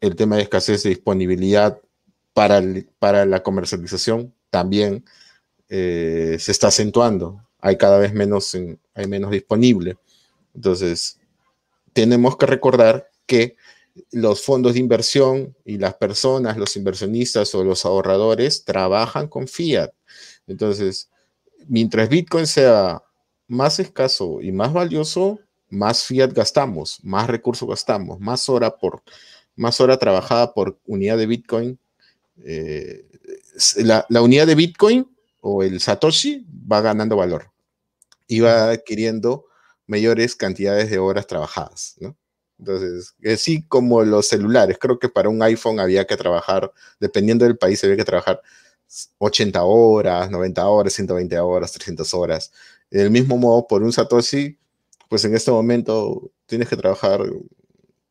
el tema de escasez de disponibilidad para, el, para la comercialización también eh, se está acentuando. Hay cada vez menos, en, hay menos disponible. Entonces, tenemos que recordar que los fondos de inversión y las personas, los inversionistas o los ahorradores trabajan con fiat. Entonces, mientras Bitcoin sea más escaso y más valioso, más fiat gastamos, más recursos gastamos, más hora por más hora trabajada por unidad de Bitcoin. Eh, la, la, unidad de Bitcoin o el Satoshi va ganando valor y va adquiriendo mayores cantidades de horas trabajadas, ¿no? Entonces, así como los celulares, creo que para un iPhone había que trabajar, dependiendo del país, había que trabajar 80 horas, 90 horas, 120 horas, 300 horas. Del mismo modo, por un Satoshi, pues en este momento tienes que trabajar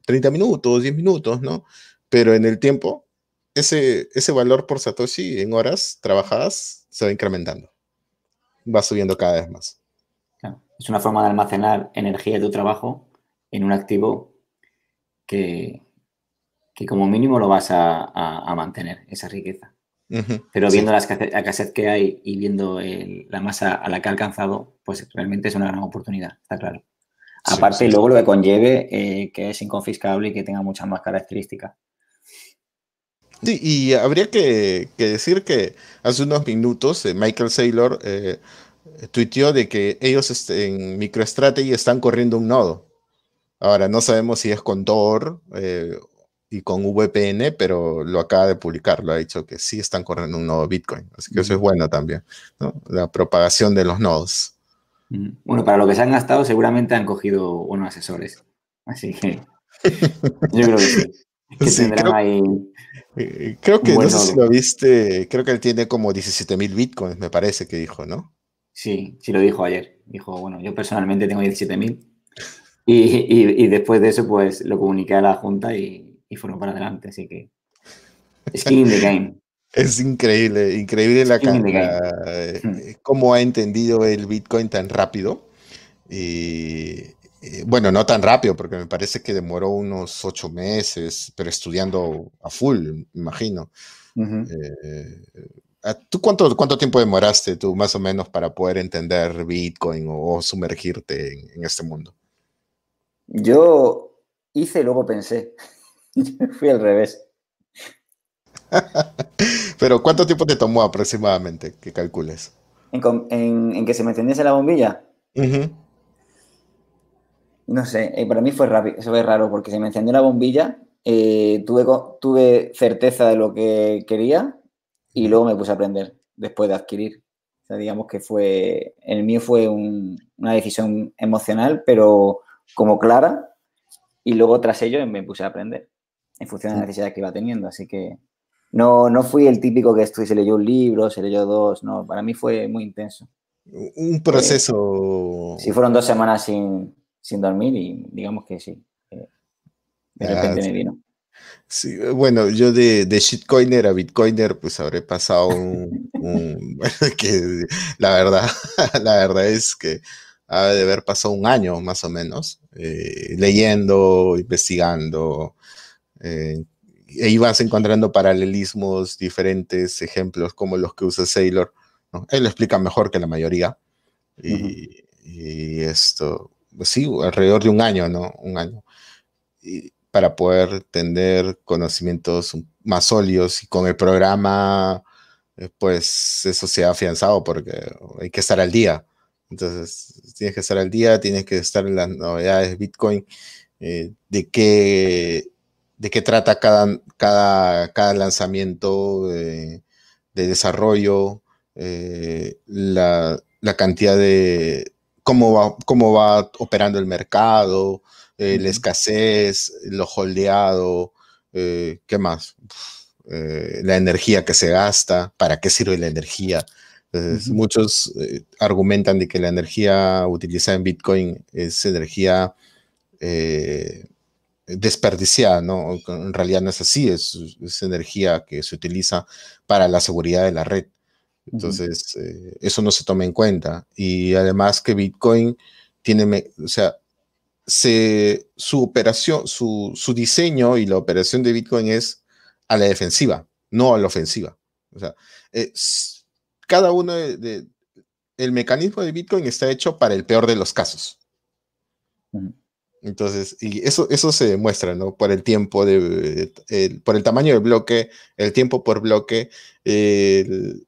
30 minutos, 10 minutos, ¿no? Pero en el tiempo, ese, ese valor por Satoshi en horas trabajadas se va incrementando. Va subiendo cada vez más. Es una forma de almacenar energía de tu trabajo en un activo que, que como mínimo lo vas a, a, a mantener, esa riqueza. Uh -huh, Pero viendo sí. la escasez que hay y viendo el, la masa a la que ha alcanzado, pues realmente es una gran oportunidad, está claro. Sí, Aparte, sí, luego lo que conlleve eh, que es inconfiscable y que tenga muchas más características. Sí, y habría que, que decir que hace unos minutos eh, Michael Saylor eh, tuiteó de que ellos este, en MicroStrategy están corriendo un nodo. Ahora, no sabemos si es con Tor eh, y con VPN, pero lo acaba de publicar, lo ha dicho que sí están corriendo un nodo Bitcoin. Así que eso es bueno también, ¿no? la propagación de los nodos. Bueno, para lo que se han gastado, seguramente han cogido unos asesores. Así que yo creo que sí. Que sí, creo, ahí creo, que, no sé si lo viste, creo que él tiene como 17 mil bitcoins, me parece que dijo, ¿no? Sí, sí lo dijo ayer. Dijo, bueno, yo personalmente tengo 17 mil. Y, y, y, después de eso, pues lo comuniqué a la Junta y, y fueron para adelante. Así que. Skin in the game. Es increíble, increíble la, la eh, cómo ha entendido el Bitcoin tan rápido. Y, y, bueno, no tan rápido, porque me parece que demoró unos ocho meses, pero estudiando a full, imagino. Uh -huh. eh, ¿Tú cuánto, cuánto tiempo demoraste tú más o menos para poder entender Bitcoin o, o sumergirte en, en, este mundo? Yo hice y luego pensé. Fui al revés. Pero ¿cuánto tiempo te tomó aproximadamente que calcules? ¿En, en, en que se me encendiese la bombilla? Uh -huh. No sé, eh, para mí fue rápido, fue raro porque se me encendió la bombilla, eh, tuve, tuve certeza de lo que quería y luego me puse a aprender después de adquirir. O sea, digamos que fue, el mío fue un, una decisión emocional, pero como clara, y luego tras ello me puse a aprender en función de la necesidad que iba teniendo. Así que no, no fui el típico que estuve, se leyó un libro, se leyó dos, no, para mí fue muy intenso. Un proceso. Eh, sí, fueron dos semanas sin, sin dormir y digamos que sí. Eh, de repente ah, me vino. Sí, bueno, yo de, de shitcoiner a bitcoiner, pues habré pasado un, un que la verdad, la verdad es que ha de haber pasado un año más o menos, eh, leyendo, investigando, eh, e ibas encontrando paralelismos, diferentes ejemplos como los que usa Sailor. ¿no? Él lo explica mejor que la mayoría. Y, uh -huh. y esto, pues sí, alrededor de un año, ¿no? Un año. Y para poder tener conocimientos más sólidos y con el programa, eh, pues eso se ha afianzado porque hay que estar al día. Entonces, tienes que estar al día, tienes que estar en las novedades de Bitcoin, eh, de qué de qué trata cada, cada, cada lanzamiento de, de desarrollo, eh, la, la, cantidad de cómo va, cómo va operando el mercado, eh, la escasez, lo holdeado, eh, ¿qué más? la energía que se gasta, para qué sirve la energía. Entonces, muchos eh, argumentan de que la energía utilizada en Bitcoin es energía eh, desperdiciada, ¿no? En realidad no es así, es, es, energía que se utiliza para la seguridad de la red. Entonces, eh, eso no se toma en cuenta. Y además que Bitcoin tiene, o sea, se, su operación, su, su diseño y la operación de Bitcoin es a la defensiva, no a la ofensiva. O sea, es, cada uno de, el mecanismo de Bitcoin está hecho para el peor de los casos. Entonces, y eso, eso se demuestra, ¿no? Por el tiempo, de, por el tamaño del bloque, el tiempo por bloque,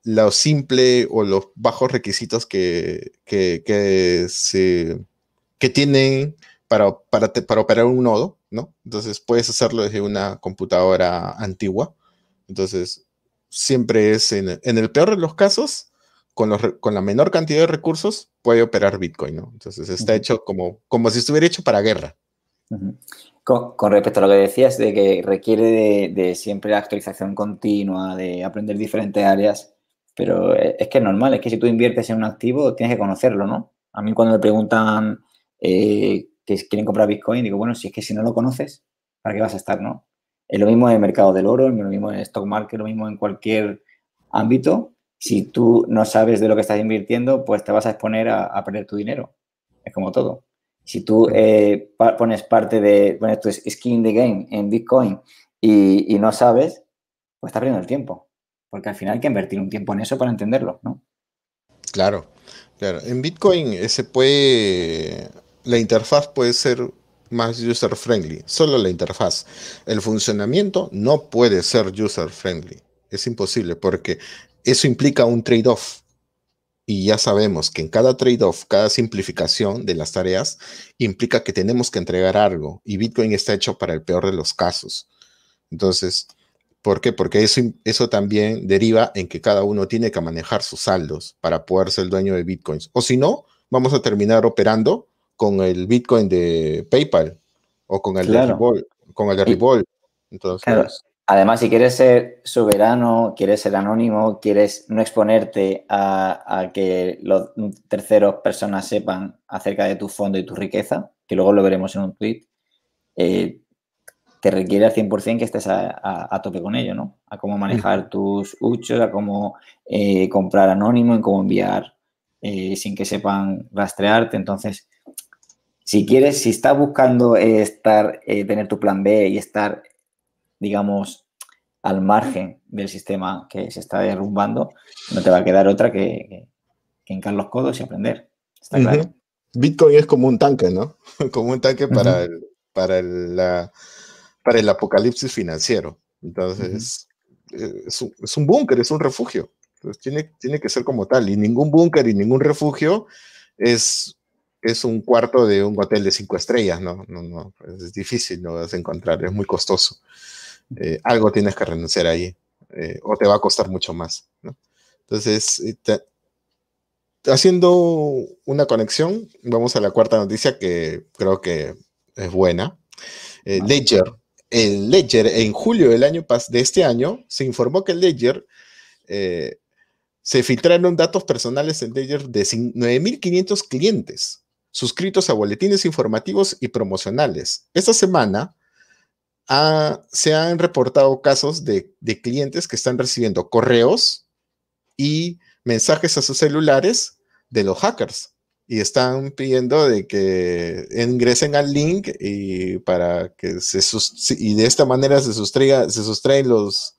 lo simple o los bajos requisitos que, que, se, que tienen para, para, para, operar un nodo, ¿no? Entonces, puedes hacerlo desde una computadora antigua. Entonces, siempre es, en, el peor de los casos, con, con, la menor cantidad de recursos, puede operar Bitcoin, ¿no? Entonces está hecho como, como si estuviera hecho para guerra. con, respecto a lo que decías de que requiere de, siempre la actualización continua, de aprender diferentes áreas, pero e, es que es normal, es que si tú inviertes en un activo tienes que conocerlo, ¿no? A mí cuando me preguntan eh, que quieren comprar Bitcoin, digo, bueno, si es que si no lo conoces, ¿para qué vas a estar, no? Es lo mismo en el mercado del oro, lo mismo en el stock market, lo mismo en cualquier ámbito. Si tú no sabes de lo que estás invirtiendo, pues te vas a exponer a, perder tu dinero. Es como todo. Si tú eh, pones parte de, pones tu skin the game en Bitcoin y, no sabes, pues estás perdiendo el tiempo. Porque al final hay que invertir un tiempo en eso para entenderlo, ¿no? Claro, claro. En Bitcoin se puede, la interfaz puede ser más user friendly, solo la interfaz. El funcionamiento no puede ser user friendly, es imposible porque eso implica un trade-off. Y ya sabemos que en cada trade-off, cada simplificación de las tareas implica que tenemos que entregar algo y Bitcoin está hecho para el peor de los casos. Entonces, ¿por qué? Porque eso, eso también deriva en que cada uno tiene que manejar sus saldos para poder ser el dueño de Bitcoins. O si no, vamos a terminar operando con el Bitcoin de PayPal o con el de Revolt, con el de Revolt. Entonces, Además, si quieres ser soberano, quieres ser anónimo, quieres no exponerte a, que los terceros personas sepan acerca de tu fondo y tu riqueza, que luego lo veremos en un tweet, eh, te requiere al 100% que estés a, tope con ello, ¿no? A cómo manejar tus huchos, a cómo eh, comprar anónimo, en cómo enviar eh, sin que sepan rastrearte. Entonces, si quieres, si estás buscando eh, estar, eh, tener tu plan B y estar, digamos, al margen del sistema que se está derrumbando, no te va a quedar otra que, que, hincar los codos y aprender. Está claro. Bitcoin es como un tanque, ¿no? como un tanque para, el, para, la, para el apocalipsis financiero. Entonces, eh, es, un, es un búnker, es un refugio. Entonces, tiene, tiene que ser como tal. Y ningún búnker y ningún refugio es es un cuarto de un hotel de cinco estrellas, ¿no? no, no es difícil, no vas a encontrar, es muy costoso. Eh, algo tienes que renunciar ahí, eh, o te va a costar mucho más, ¿no? Entonces, eh, haciendo una conexión, vamos a la cuarta noticia que creo que es buena. Ledger, el Ledger en julio del año de este año se informó que el Ledger se filtraron datos personales en Ledger de 9.500 clientes suscritos a boletines informativos y promocionales. Esta semana se han reportado casos de, clientes que están recibiendo correos y mensajes a sus celulares de los hackers y están pidiendo de que ingresen al link y para que se y de esta manera se sustraiga, se sustraen los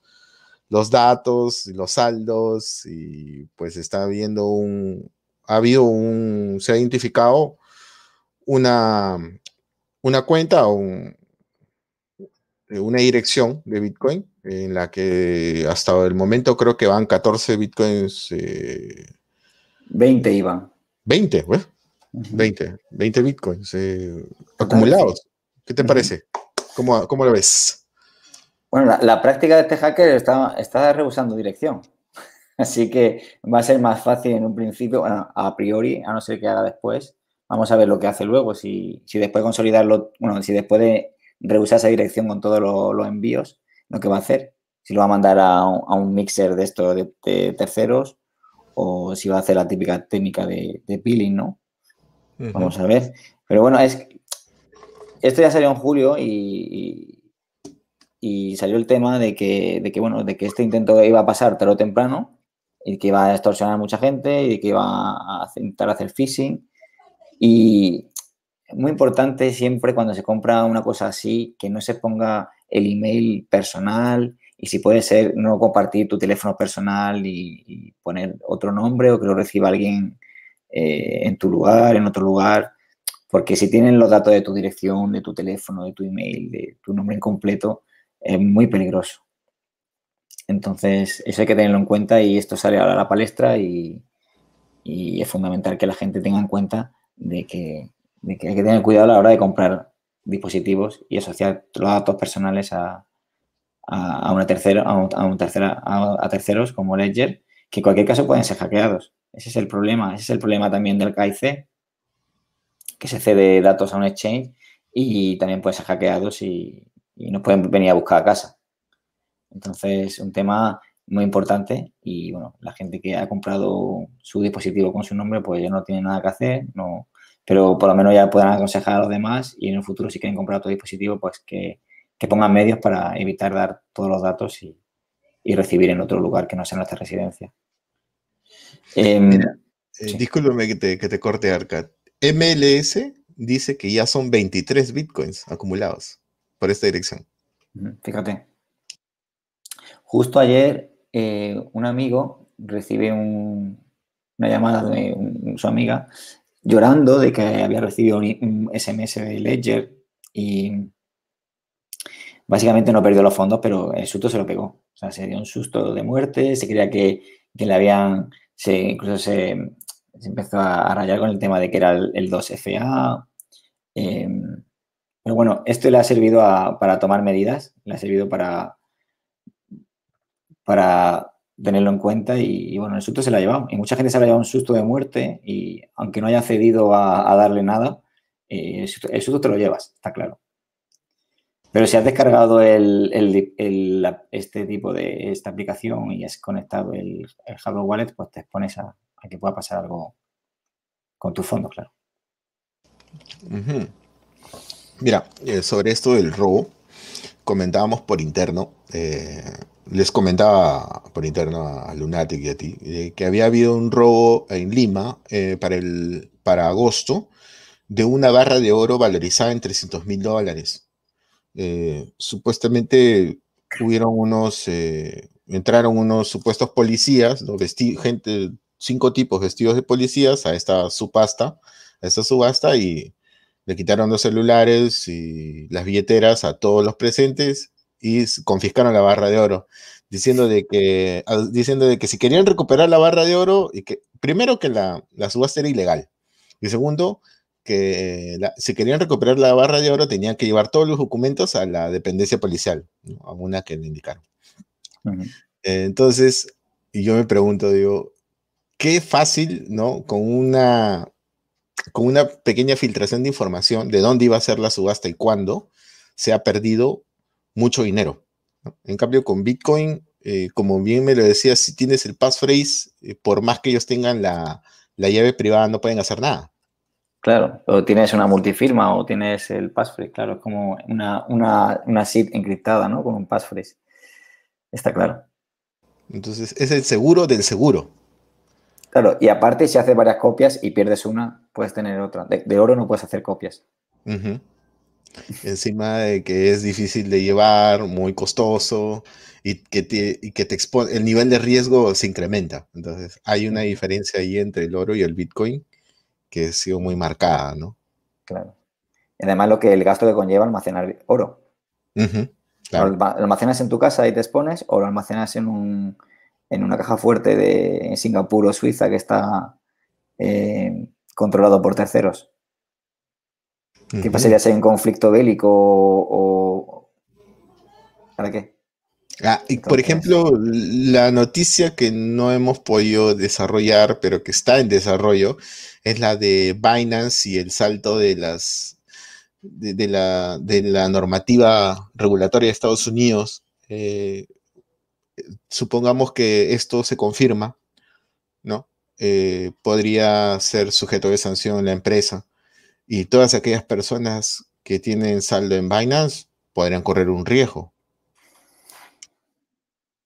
los datos los saldos y pues está habiendo un ha habido un se ha identificado una, una cuenta o una dirección de Bitcoin en la que hasta el momento creo que van 14 Bitcoins. 20 iban. 20, 20, 20 Bitcoins eh, acumulados. ¿Qué te parece? ¿Cómo, ¿Cómo, lo ves? Bueno, la, práctica de este hacker está, está rehusando dirección. Así que va a ser más fácil en un principio, a priori, a no ser que haga después, Vamos a ver lo que hace luego, si, si después de consolidarlo, bueno, si después de rehusar esa dirección con todos los envíos, lo que va a hacer. Si lo va a mandar a un, mixer de esto de, terceros o si va a hacer la típica técnica de, de peeling, ¿no? Vamos a ver. Pero bueno, es esto ya salió en julio y, y- y salió el tema de que, de que, bueno, de que este intento iba a pasar tarde o temprano y que iba a extorsionar a mucha gente y que iba a intentar hacer phishing. Y muy importante siempre cuando se compra una cosa así, que no se ponga el email personal y si puede ser no compartir tu teléfono personal y, y poner otro nombre o que lo reciba alguien eh, en tu lugar, en otro lugar, porque si tienen los datos de tu dirección, de tu teléfono, de tu email, de tu nombre incompleto, es muy peligroso. Entonces, eso hay que tenerlo en cuenta y esto sale ahora a la palestra y, es fundamental que la gente tenga en cuenta de que, de que hay que tener cuidado a la hora de comprar dispositivos y asociar los datos personales a, a, una tercera, a, un- a un tercera, a, terceros como Ledger, que en cualquier caso pueden ser hackeados. Ese es el problema. Ese es el problema también del KIC, que se cede datos a un exchange y también pueden ser hackeados y nos pueden venir a buscar a casa. Entonces, un tema muy importante y bueno, la gente que ha comprado su dispositivo con su nombre, pues ya no tiene nada que hacer, no, pero por lo menos ya puedan aconsejar a los demás y en el futuro si quieren comprar otro dispositivo, pues que, que pongan medios para evitar dar todos los datos y, y recibir en otro lugar que no sea nuestra residencia. Em, Mira, Eh, Sí. Discúlpame que te, que te corte, Arcad. MLS dice que ya son 23 bitcoins acumulados por esta dirección. Fíjate. Justo ayer eh, un amigo recibe un- una llamada de su amiga llorando de que había recibido un, SMS de Ledger y básicamente no perdió los fondos, pero el susto se lo pegó. O sea, se dio un susto de muerte, se creía que, le habían, incluso se, empezó a, rayar con el tema de que era el, el 2FA. em, pero bueno, esto le ha servido para tomar medidas, le ha servido para, para tenerlo en cuenta y, bueno, el susto se lo ha llevado. Y mucha gente se ha llevado un susto de muerte y aunque no haya cedido a, darle nada, eh, el, susto, te lo llevas, está claro. Pero si has descargado este tipo de esta aplicación y has conectado el, hardware wallet, pues te expones a, que pueda pasar algo con tus fondos, claro. Mira, eh, sobre esto del robo, comentábamos por interno, eh, les comentaba por interno a Lunatic y a ti, eh, que había habido un robo en Lima eh, para, el, para agosto de una barra de oro valorizada en 300 mil dólares. Eh, supuestamente hubieron unos, eh, entraron unos supuestos policías, ¿no? Vesti- gente, cinco tipos vestidos de policías a esta subasta, a esta subasta y le quitaron los celulares y las billeteras a todos los presentes y confiscaron la barra de oro, diciendo de que, a- diciendo de que si querían recuperar la barra de oro, y que primero que la, la subasta era ilegal, y segundo, que la- si querían recuperar la barra de oro tenían que llevar todos los documentos a la dependencia policial, ¿no? a una que le indicaron. Eh, Entonces, y yo me pregunto, digo, qué fácil, ¿no? Con una, con una pequeña filtración de información de dónde iba a ser la subasta y cuándo, se ha perdido mucho dinero. ¿no? En cambio, con Bitcoin, eh, como bien me lo decía, si tienes el passphrase, eh, por más que ellos tengan la, la llave privada, no pueden hacer nada. Claro, o tienes una multifirma o tienes el passphrase, claro, es como una, una, una SID encriptada, ¿no? Con un passphrase. Está claro. Entonces, es el seguro del seguro. Claro, y aparte, si haces varias copias y pierdes una, puedes tener otra. De, de oro no puedes hacer copias. Ujú. Encima de que es difícil de llevar, muy costoso y que, te, y que te expone, el nivel de riesgo se incrementa. Entonces, hay una diferencia ahí entre el oro y el Bitcoin que ha sido muy marcada, ¿no? Claro. Y además, lo que el gasto que conlleva almacenar oro. Lo claro. alma- lo almacenas en tu casa y te expones, o lo almacenas en, un, en una caja fuerte de Singapur o Suiza que está eh, controlado por terceros. ¿Qué pasaría si hay un conflicto bélico o, o- ¿Para qué? Ah, y por ejemplo, la noticia que no hemos podido desarrollar, pero que está en desarrollo, es la de Binance y el salto de las de, de la, de la normativa regulatoria de Estados Unidos. Eh, supongamos que esto se confirma, ¿no? eh, podría ser sujeto de sanción la empresa y todas aquellas personas que tienen saldo en Binance podrían correr un riesgo.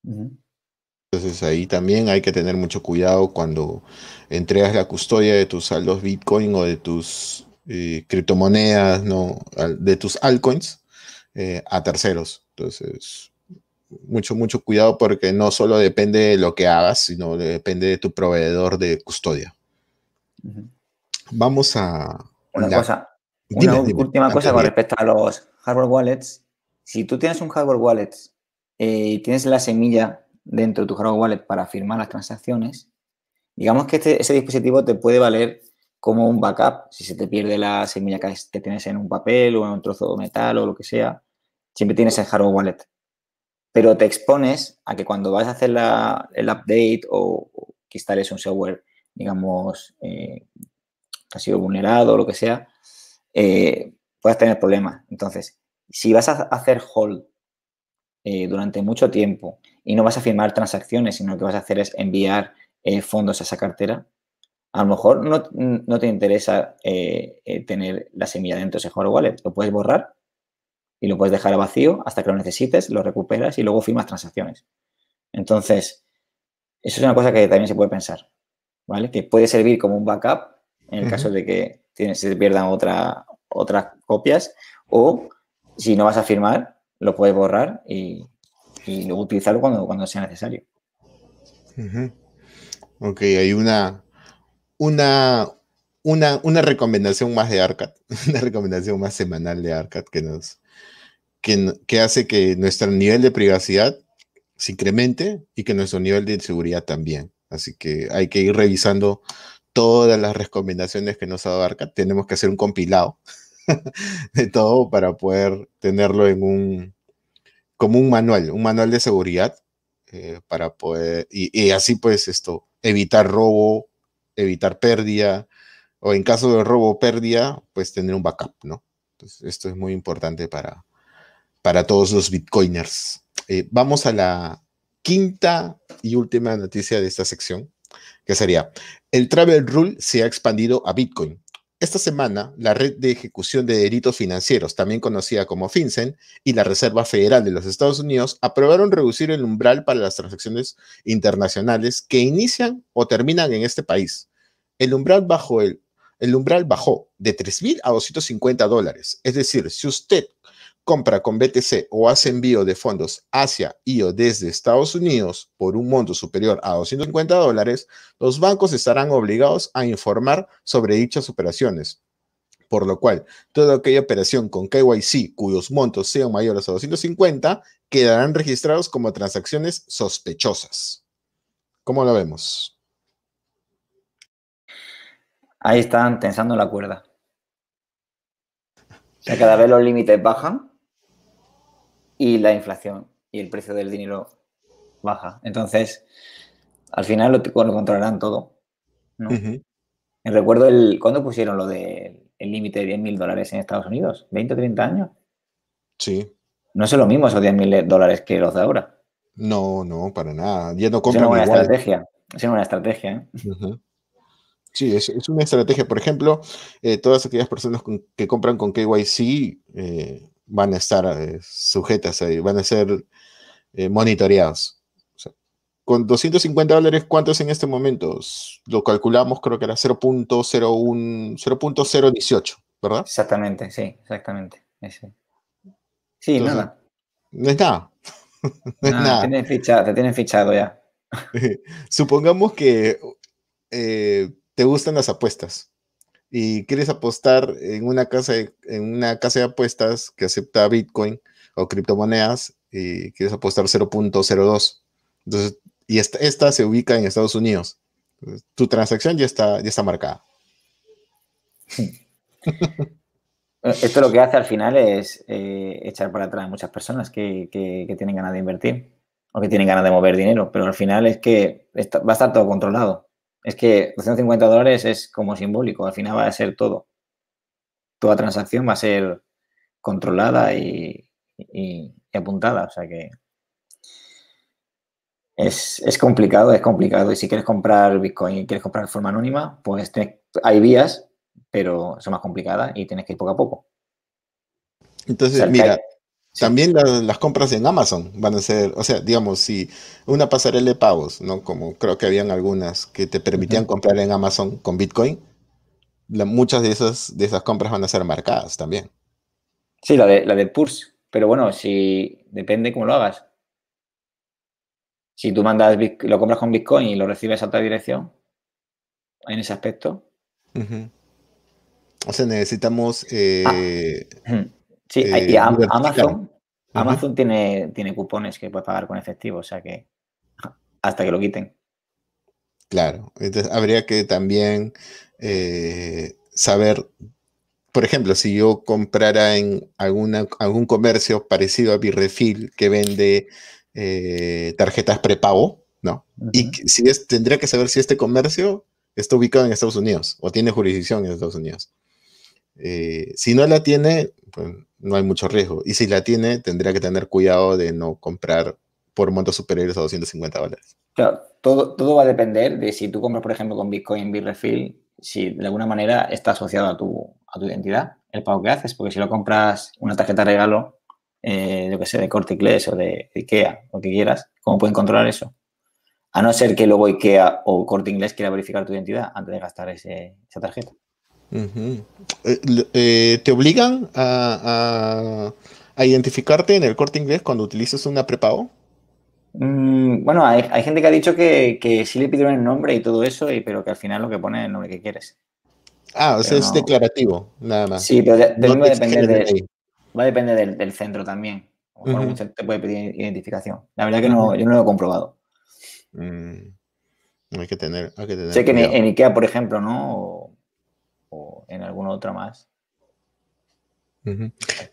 Entonces ahí también hay que tener mucho cuidado cuando entregas la custodia de tus saldos Bitcoin o de tus eh, criptomonedas, ¿no? de tus altcoins eh, a terceros. Entonces, mucho, mucho cuidado porque no solo depende de lo que hagas, sino depende de tu proveedor de custodia. Vamos a... Una cosa, una última cosa con respecto a los hardware wallets. Si tú tienes un hardware wallet eh, y tienes la semilla dentro de tu hardware wallet para firmar las transacciones, digamos que este, ese dispositivo te puede valer como un backup. Si se te pierde la semilla que tienes en un papel o en un trozo de metal o lo que sea, siempre tienes el hardware wallet. Pero te expones a que cuando vas a hacer el update o, que instales un software, digamos, eh, ha sido vulnerado o lo que sea, eh, puedas tener problemas. Entonces, si vas a hacer hold eh, durante mucho tiempo y no vas a firmar transacciones, sino que vas a hacer es enviar eh, fondos a esa cartera, a lo mejor no, te interesa eh, tener la semilla dentro de ese hardware. Lo puedes borrar y lo puedes dejar a vacío hasta que lo necesites, lo recuperas y luego firmas transacciones. Entonces, eso es una cosa que también se puede pensar, ¿vale? Que puede servir como un backup en el caso de que se pierdan otra, otras copias o si no vas a firmar, lo puedes borrar y, luego utilizarlo cuando, cuando sea necesario. Ok, hay una, una, una, una, recomendación más de Arcad, una recomendación más semanal de Arcad que nos que, que, hace que nuestro nivel de privacidad se incremente y que nuestro nivel de seguridad también. Así que hay que ir revisando todas las recomendaciones que nos Arcad. Tenemos que hacer un compilado de todo para poder tenerlo en un, como un manual, un manual de seguridad eh, para poder, y, así pues esto, evitar robo, evitar pérdida, o en caso de robo o pérdida, pues tener un backup, ¿no? Entonces, esto es muy importante para, para todos los bitcoiners. Eh, vamos a la quinta y última noticia de esta sección, que sería, el Travel Rule se ha expandido a Bitcoin. Esta semana, la Red de Ejecución de Delitos Financieros, también conocida como FinCEN, y la Reserva Federal de los Estados Unidos aprobaron reducir el umbral para las transacciones internacionales que inician o terminan en este país. El umbral, el umbral bajó de 3.000 a 250 dólares. Es decir, si usted compra con BTC o hace envío de fondos hacia y o desde Estados Unidos por un monto superior a 250 dólares, los bancos estarán obligados a informar sobre dichas operaciones. Por lo cual, toda aquella operación con KYC cuyos montos sean mayores a 250 quedarán registrados como transacciones sospechosas. ¿Cómo lo vemos? Ahí están tensando la cuerda. Cada vez los límites bajan y la inflación y el precio del dinero baja. Entonces, al final lo, controlarán todo. ¿no? Recuerdo el, cuando pusieron lo del límite de 10 mil dólares en Estados Unidos, 20 o 30 años. Sí. No es lo mismo esos 10 mil dólares que los de ahora. No, no, para nada. Ya no es una buena estrategia. Es una buena estrategia. ¿eh? Sí, es, una estrategia. Por ejemplo, eh, todas aquellas personas que compran con KYC eh, van a estar eh, sujetas ahí, van a ser eh, monitoreados. con 250 dólares, ¿cuántos en este momento? Lo calculamos, creo que era 0.01, 0.018, ¿verdad? Exactamente, sí, exactamente. Sí, nada. No es nada. no es nada. Te tienen, fichado, te tienen fichado ya. Supongamos que eh, te gustan las apuestas y quieres apostar en una casa de, en una casa de apuestas que acepta Bitcoin o criptomonedas y quieres apostar 0.02. Entonces, y esta, esta, se ubica en Estados Unidos. tu transacción ya está, ya está marcada. Esto lo que hace al final es eh, echar para atrás a muchas personas que, que, tienen ganas de invertir o que tienen ganas de mover dinero, pero al final es que va a estar todo controlado. Es que 250 dólares es como simbólico, al final va a ser todo. Toda transacción va a ser controlada y, apuntada, o sea que... Es, es complicado, es complicado. Y si quieres comprar Bitcoin y quieres comprar de forma anónima, pues tienes- hay vías, pero son más complicadas y tienes que ir poco a poco. Entonces, O sea, el mira. También la- las compras en Amazon van a ser, o sea, digamos, si una pasarela de pagos, ¿no? Como creo que habían algunas que te permitían comprar en Amazon con Bitcoin, la- muchas de esas, de esas compras van a ser marcadas también. Sí, la de, la de Purse. Pero bueno, si depende cómo lo hagas. Si tú mandas, lo compras con Bitcoin y lo recibes a otra dirección, en ese aspecto. O sea, necesitamos eh, Sí, Eh, y. Amazon, Amazon tiene, tiene cupones que puedes pagar con efectivo, o sea que hasta que lo quiten. Claro, entonces habría que también eh, saber, por ejemplo, si yo comprara en alguna, algún comercio parecido a Birrefil que vende eh, tarjetas prepago, ¿no? Y si es, tendría que saber si este comercio está ubicado en Estados Unidos o tiene jurisdicción en Estados Unidos. Eh, si no la tiene, pues no hay mucho riesgo. Y si la tiene, tendría que tener cuidado de no comprar por montos superiores a 250 dólares. Claro, todo, todo va a depender de si tú compras, por ejemplo, con Bitcoin Bitrefill, si de alguna manera está asociado a tu, a tu identidad, el pago que haces, porque si lo compras una tarjeta regalo, eh, yo que sé, de Corte Inglés o de Ikea, lo que quieras, ¿cómo pueden controlar eso? A no ser que luego Ikea o Corte Inglés quiera verificar tu identidad antes de gastar ese- esa tarjeta. Eh, eh, ¿Te obligan a, a- a identificarte en el corte inglés cuando utilizas una prepago? Mm, bueno, hay, hay gente que ha dicho que, que sí le pidieron el nombre y todo eso, y, pero que al final lo que pone es el nombre que quieres. Ah, o sea, Pero es no. declarativo, nada más. Sí, pero de- No también va a depender, exigen de, DNI. va a depender del, del centro también. Algún centro te puede pedir identificación. La verdad que no, yo no lo he comprobado. Mm, hay que tener, hay que tener Sé que en Ikea, por ejemplo, ¿no? O, en alguna otra más.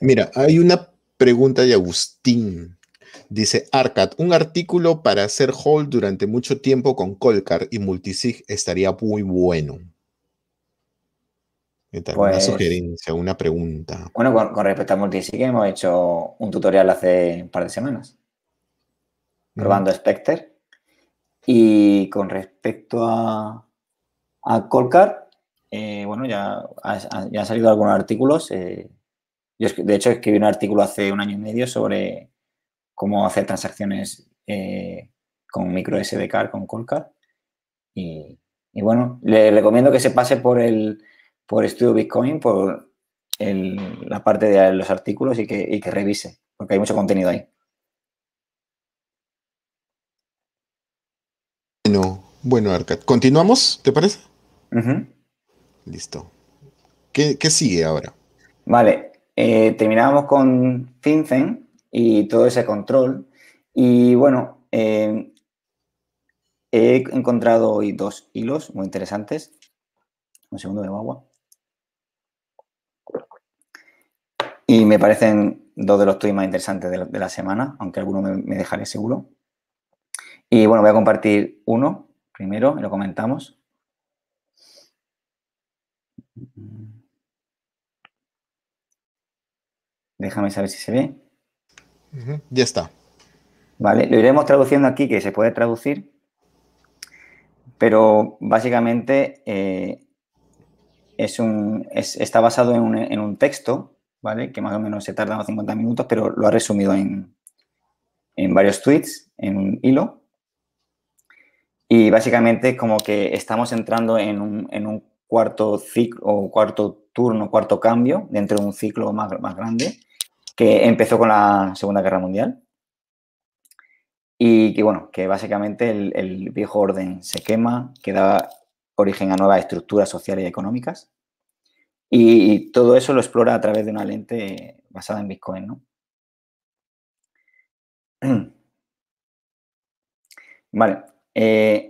Mira, hay una pregunta de Agustín. Dice, Arcad, un artículo para hacer hold durante mucho tiempo con Colcar y Multisig estaría muy bueno. ¿Qué tal? Una Pues- sugerencia, una pregunta. Bueno, con, con respecto a Multisig hemos hecho un tutorial hace un par de semanas probando Spectre. Y con respecto a, a Colcar, eh, bueno, ya, ha- ya han salido algunos artículos. eh, yo, de hecho, escribí un artículo hace un año y medio sobre cómo hacer transacciones eh, con micro SD card, con Colcar. Y, y bueno, le recomiendo que se pase por el por Estudio Bitcoin, por el- la parte de los artículos y que, y que revise, porque hay mucho contenido ahí. Bueno, bueno, Arcad. ¿Continuamos? ¿Te parece? Listo. ¿Qué, qué sigue ahora? Vale, eh, terminábamos con FinCEN y todo ese control. Y bueno, eh, he encontrado hoy dos hilos muy interesantes. Un segundo de agua. Y me parecen dos de los tweets más interesantes de la, de la semana, aunque alguno me, me dejaré seguro. Y bueno, voy a compartir uno primero y lo comentamos. Déjame saber si se ve. Ya está. Vale, lo iremos traduciendo aquí, que se puede traducir, pero básicamente eh, es un, es- está basado en un, en un texto, ¿vale? Que más o menos se tarda unos 50 minutos, pero lo ha resumido en, en varios tweets, en un hilo. Y básicamente es como que estamos entrando en un, en un cuarto ciclo, o cuarto turno, cuarto cambio dentro de un ciclo más, más grande que empezó con la Segunda Guerra Mundial. Y que bueno, que básicamente el, viejo orden se quema, que da origen a nuevas estructuras sociales y económicas. Y, y todo eso lo explora a través de una lente basada en Bitcoin, ¿no? Vale. eh,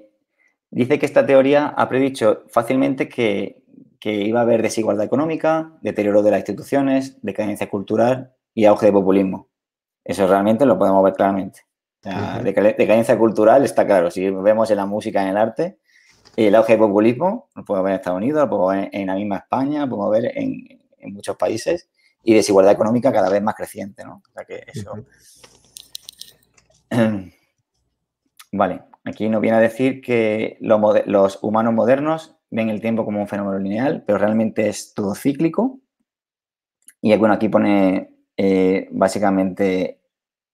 dice que esta teoría ha predicho fácilmente que, que iba a haber desigualdad económica, deterioro de las instituciones, decadencia cultural y auge de populismo. Eso realmente lo podemos ver claramente. O sea, decadencia cultural está claro. Si vemos en la música, en el arte, el auge de populismo lo podemos ver en Estados Unidos, lo podemos ver en la misma España, lo podemos ver en, en muchos países y desigualdad económica cada vez más creciente, ¿no? O sea que eso. Vale, aquí nos viene a decir que los humanos modernos ven el tiempo como un fenómeno lineal, pero realmente es todo cíclico. Y bueno, aquí pone eh, básicamente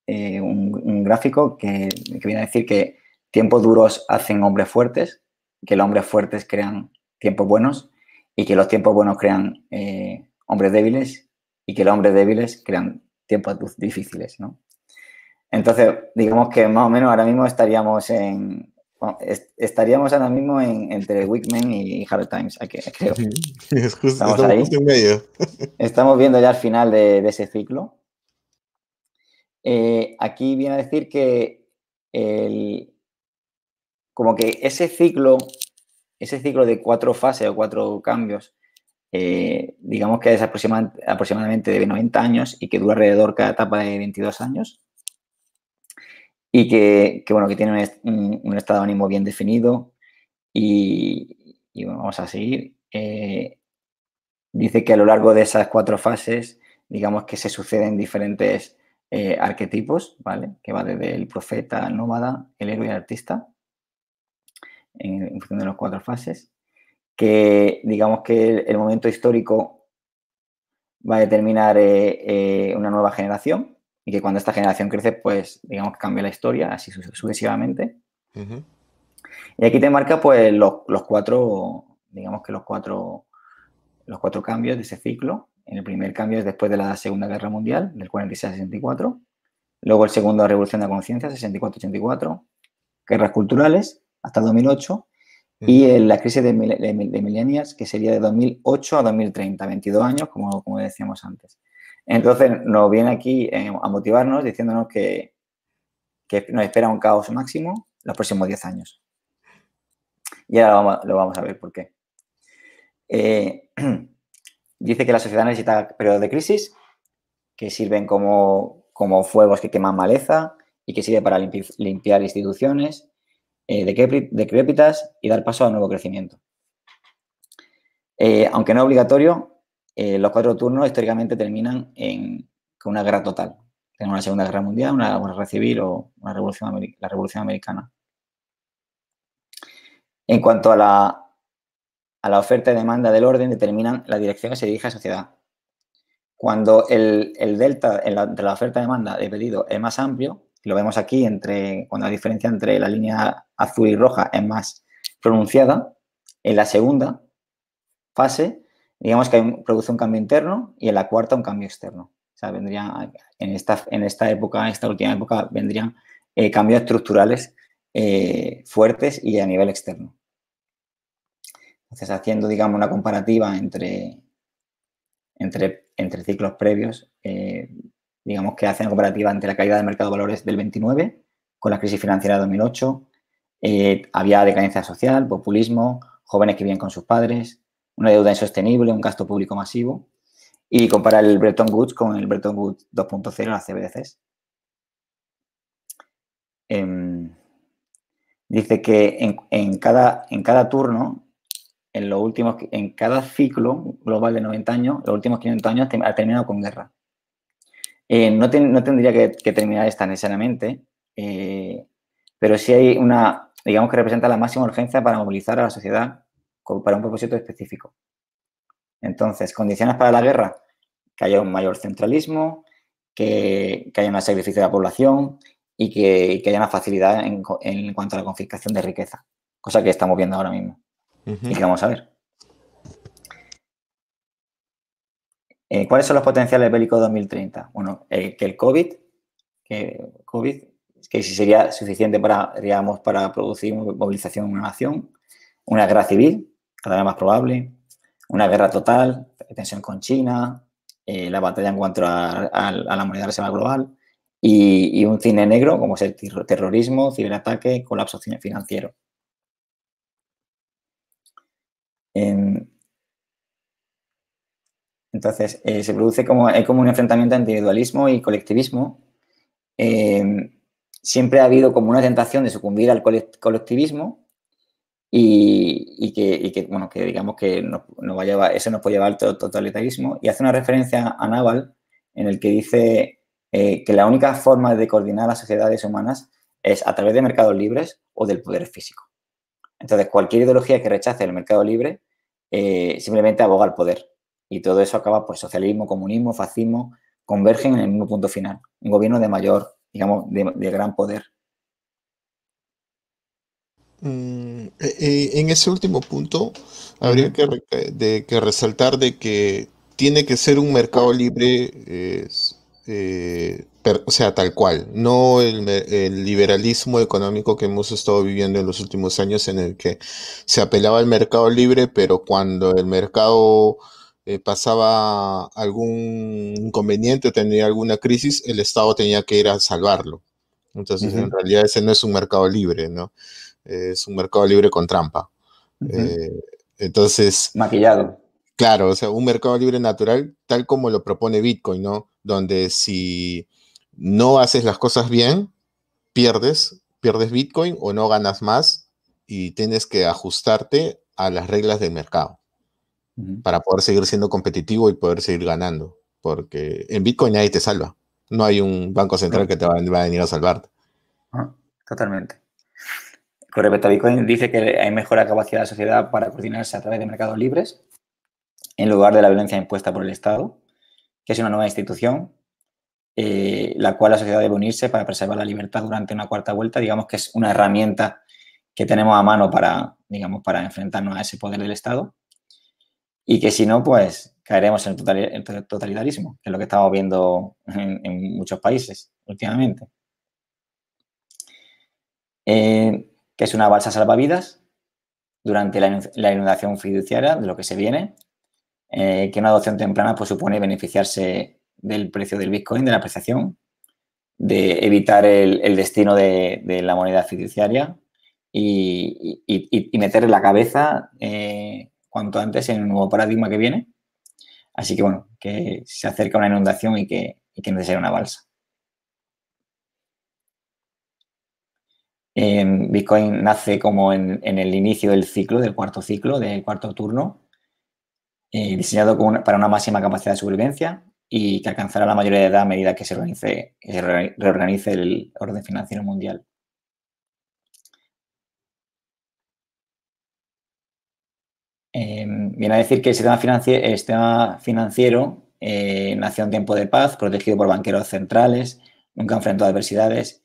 eh, un, gráfico que, viene a decir que tiempos duros hacen hombres fuertes, que los hombres fuertes crean tiempos buenos y que los tiempos buenos crean eh, hombres débiles y que los hombres débiles crean tiempos difíciles, ¿no? Entonces, digamos que más o menos ahora mismo estaríamos en bueno, est- estaríamos ahora mismo en, entre Wickman y Hard Times, aquí, creo. Es justo, Estamos estamos ahí. justo en medio. Estamos viendo ya el final de, de ese ciclo. Eh, aquí viene a decir que el, como que ese ciclo, ese ciclo de cuatro fases o cuatro cambios, eh, digamos que es aproxima- aproximadamente de 90 años y que dura alrededor cada etapa de 22 años. Y que, bueno, que tiene un, est- un- un estado de ánimo bien definido. Y, vamos a seguir. Eh, dice que a lo largo de esas cuatro fases, digamos que se suceden diferentes eh, arquetipos, ¿vale? Que va desde el profeta, el nómada, el héroe y el artista, en, función de las cuatro fases. Que digamos que el, momento histórico va a determinar eh, una nueva generación y que cuando esta generación crece, pues digamos que cambia la historia, así su- sucesivamente. Y aquí te marca pues los, los cuatro, digamos que los cuatro, los cuatro cambios de ese ciclo. En el primer cambio es después de la Segunda Guerra Mundial, del 46 al 64. Luego el segundo, Revolución de la Conciencia, 64-84. Guerras culturales, hasta 2008. Y eh, la crisis de, de millennials, que sería de 2008 a 2030, 22 años, como, como decíamos antes. Entonces nos viene aquí eh, a motivarnos diciéndonos que, nos espera un caos máximo los próximos 10 años. Y ahora lo vamos, a ver por qué. Eh, dice que la sociedad necesita periodos de crisis que sirven como, como fuegos que queman maleza y que sirve para limpi- limpiar instituciones eh, decrépit- decrépitas y dar paso a un nuevo crecimiento. Eh, aunque no obligatorio, eh, los cuatro turnos históricamente terminan en, con una guerra total. En una Segunda Guerra Mundial, una guerra civil o una revolución, la Revolución Americana. En cuanto a la, a la oferta y demanda del orden, determinan la dirección que se dirige a la sociedad. Cuando el, el delta en la- entre la oferta y demanda de pedido es más amplio, lo vemos aquí entre, cuando la diferencia entre la línea azul y roja es más pronunciada, en la segunda fase, digamos que produce un cambio interno y en la cuarta un cambio externo. O sea, vendrían, en esta, en esta época, en esta última época, vendrían eh, cambios estructurales eh, fuertes y a nivel externo. Entonces, haciendo, digamos, una comparativa entre, entre, entre ciclos previos, eh, digamos que hace una comparativa entre la caída del mercado de valores del 29 con la crisis financiera de 2008. eh, había decadencia social, populismo, jóvenes que viven con sus padres, una deuda insostenible, un gasto público masivo. Y comparar el Bretton Woods con el Bretton Woods 2.0, las CBDCs. Dice que en, cada, en cada turno, en, en cada ciclo global de 90 años, los últimos 500 años ha terminado con guerra. Eh, no, no tendría que, terminar esta necesariamente, eh, pero sí hay una, digamos que representa la máxima urgencia para movilizar a la sociedad para un propósito específico. Entonces, condiciones para la guerra, que haya un mayor centralismo, que, que haya un sacrificio de la población y que, y que haya una facilidad en, en cuanto a la confiscación de riqueza, cosa que estamos viendo ahora mismo y que vamos a ver. Eh, ¿Cuáles son los potenciales bélicos 2030? Bueno, eh, que el COVID, que COVID, que si sería suficiente para, digamos, para producir movilización en una nación, una guerra civil, cada vez más probable, una guerra total, tensión con China, eh, la batalla en cuanto a, a- a la moneda reserva global y, un cine negro como es el terro- terrorismo, ciberataque, colapso financiero. Entonces, eh, se produce como, hay como un enfrentamiento entre individualismo y colectivismo. Em, siempre ha habido como una tentación de sucumbir al cole- colectivismo y, y que, y bueno, que digamos que nos, nos va eso nos puede llevar al to- totalitarismo. Y hace una referencia a Naval en el que dice eh, que la única forma de coordinar las sociedades humanas es a través de mercados libres o del poder físico. Entonces, cualquier ideología que rechace el mercado libre eh, simplemente aboga al poder. Y todo eso acaba, pues, socialismo, comunismo, fascismo, convergen en el mismo punto final. Un gobierno de mayor, digamos, de gran poder. Mm, eh, eh, en ese último punto, habría que, re- de- que resaltar de que tiene que ser un mercado libre, eh, per- o sea, tal cual, no el, liberalismo económico que hemos estado viviendo en los últimos años en el que se apelaba al mercado libre, pero cuando el mercado eh, pasaba algún inconveniente, tenía alguna crisis, el Estado tenía que ir a salvarlo. Entonces, en realidad ese no es un mercado libre, ¿no? Es un mercado libre con trampa. Eh, entonces, Maquillado. claro, o sea, un mercado libre natural, tal como lo propone Bitcoin, ¿no? Donde si no haces las cosas bien, pierdes, pierdes Bitcoin o no ganas más y tienes que ajustarte a las reglas del mercado para poder seguir siendo competitivo y poder seguir ganando. Porque en Bitcoin nadie te salva. No hay un banco central que te va, va a venir a salvarte. Ah, Totalmente. Con respecto Bitcoin, dice que hay mejora capacidad de la sociedad para coordinarse a través de mercados libres en lugar de la violencia impuesta por el Estado, que es una nueva institución, eh, la cual la sociedad debe unirse para preservar la libertad durante una cuarta vuelta. Digamos que es una herramienta que tenemos a mano para, digamos, para enfrentarnos a ese poder del Estado y que si no, pues caeremos en el totalitarismo, que es lo que estamos viendo en, en muchos países últimamente. Eh, que es una balsa salvavidas durante la, inu- la inundación fiduciaria de lo que se viene, eh, que una adopción temprana pues, supone beneficiarse del precio del Bitcoin, de la apreciación, de evitar el, destino de, la moneda fiduciaria y, meter la cabeza eh, cuanto antes en el nuevo paradigma que viene. Así que bueno, que se acerca una inundación y que, y que necesita una balsa. Eh, Bitcoin nace como en, el inicio del ciclo, del cuarto ciclo, del cuarto turno, eh, diseñado para una máxima capacidad de supervivencia y que alcanzará la mayoría de edad a medida que se, organice, se re- reorganice el orden financiero mundial. Eh, viene a decir que el sistema, financie- el sistema financiero eh, nació en tiempo de paz, protegido por banqueros centrales, nunca enfrentó adversidades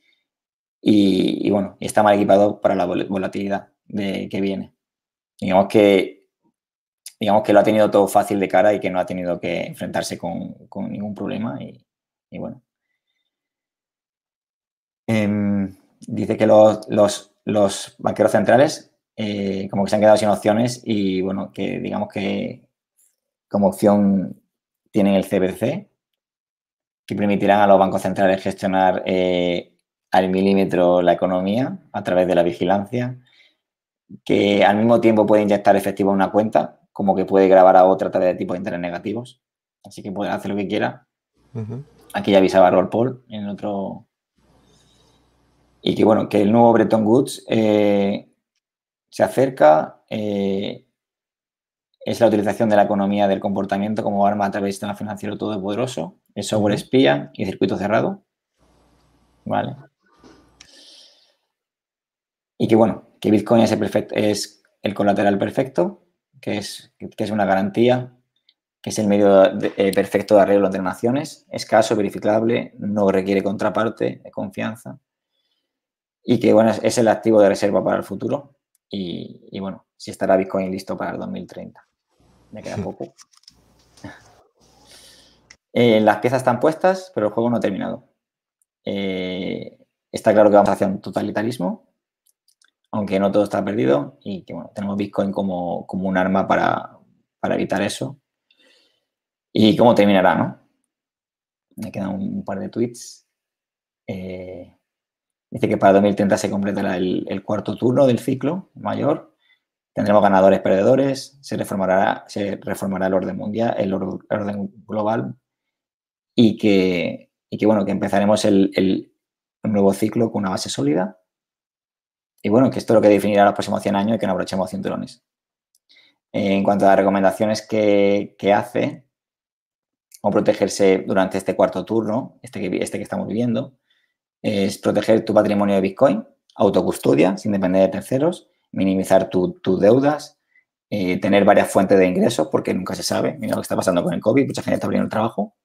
y, y, bueno, está mal equipado para la vol- volatilidad de, que viene. Digamos que, digamos que lo ha tenido todo fácil de cara y que no ha tenido que enfrentarse con, con ningún problema y, y bueno. Em, dice que los, los- los banqueros centrales eh, como que se han quedado sin opciones y bueno, que digamos que como opción tienen el CBC, que permitirán a los bancos centrales gestionar eh, al milímetro la economía a través de la vigilancia, que al mismo tiempo puede inyectar efectivo en una cuenta, como que puede grabar a otra a través de tipos de interés negativos. Así que puede hacer lo que quiera. Aquí ya avisaba Roll Paul en otro. Y que bueno, que el nuevo Bretton Woods eh, se acerca. eh, es la utilización de la economía del comportamiento como arma a través del sistema financiero todopoderoso, el software espía y circuito cerrado. Vale. Y que bueno, que Bitcoin es el, perfecto, es el colateral perfecto, que es, que es una garantía, que es el medio de- eh, perfecto de arreglo entre naciones, escaso, verificable, no requiere contraparte de confianza y que bueno, es, es el activo de reserva para el futuro y, y, bueno, si estará Bitcoin listo para el 2030. Me queda poco. Eh, las piezas están puestas, pero el juego no ha terminado. Eh, está claro que vamos hacia un totalitarismo, aunque no todo está perdido y que bueno, tenemos Bitcoin como, como un arma para, para evitar eso. ¿Y cómo terminará, no? Me quedan un par de tweets. Eh, dice que para 2030 se completará el, cuarto turno del ciclo mayor. Tendremos ganadores, perdedores. Se reformará, se reformará el orden mundial, el, or- el orden global. Y que, y que, bueno, que empezaremos el nuevo ciclo con una base sólida. Y bueno, que esto es lo que definirá los próximos 100 años y que no abrochemos cinturones. Eh, en cuanto a las recomendaciones que, que hace, cómo protegerse durante este cuarto turno, este que, este que estamos viviendo, es proteger tu patrimonio de Bitcoin, autocustodia, sin depender de terceros, minimizar tu- tus deudas, eh, tener varias fuentes de ingresos, porque nunca se sabe. Mira lo que está pasando con el COVID, mucha gente está perdiendo el trabajo.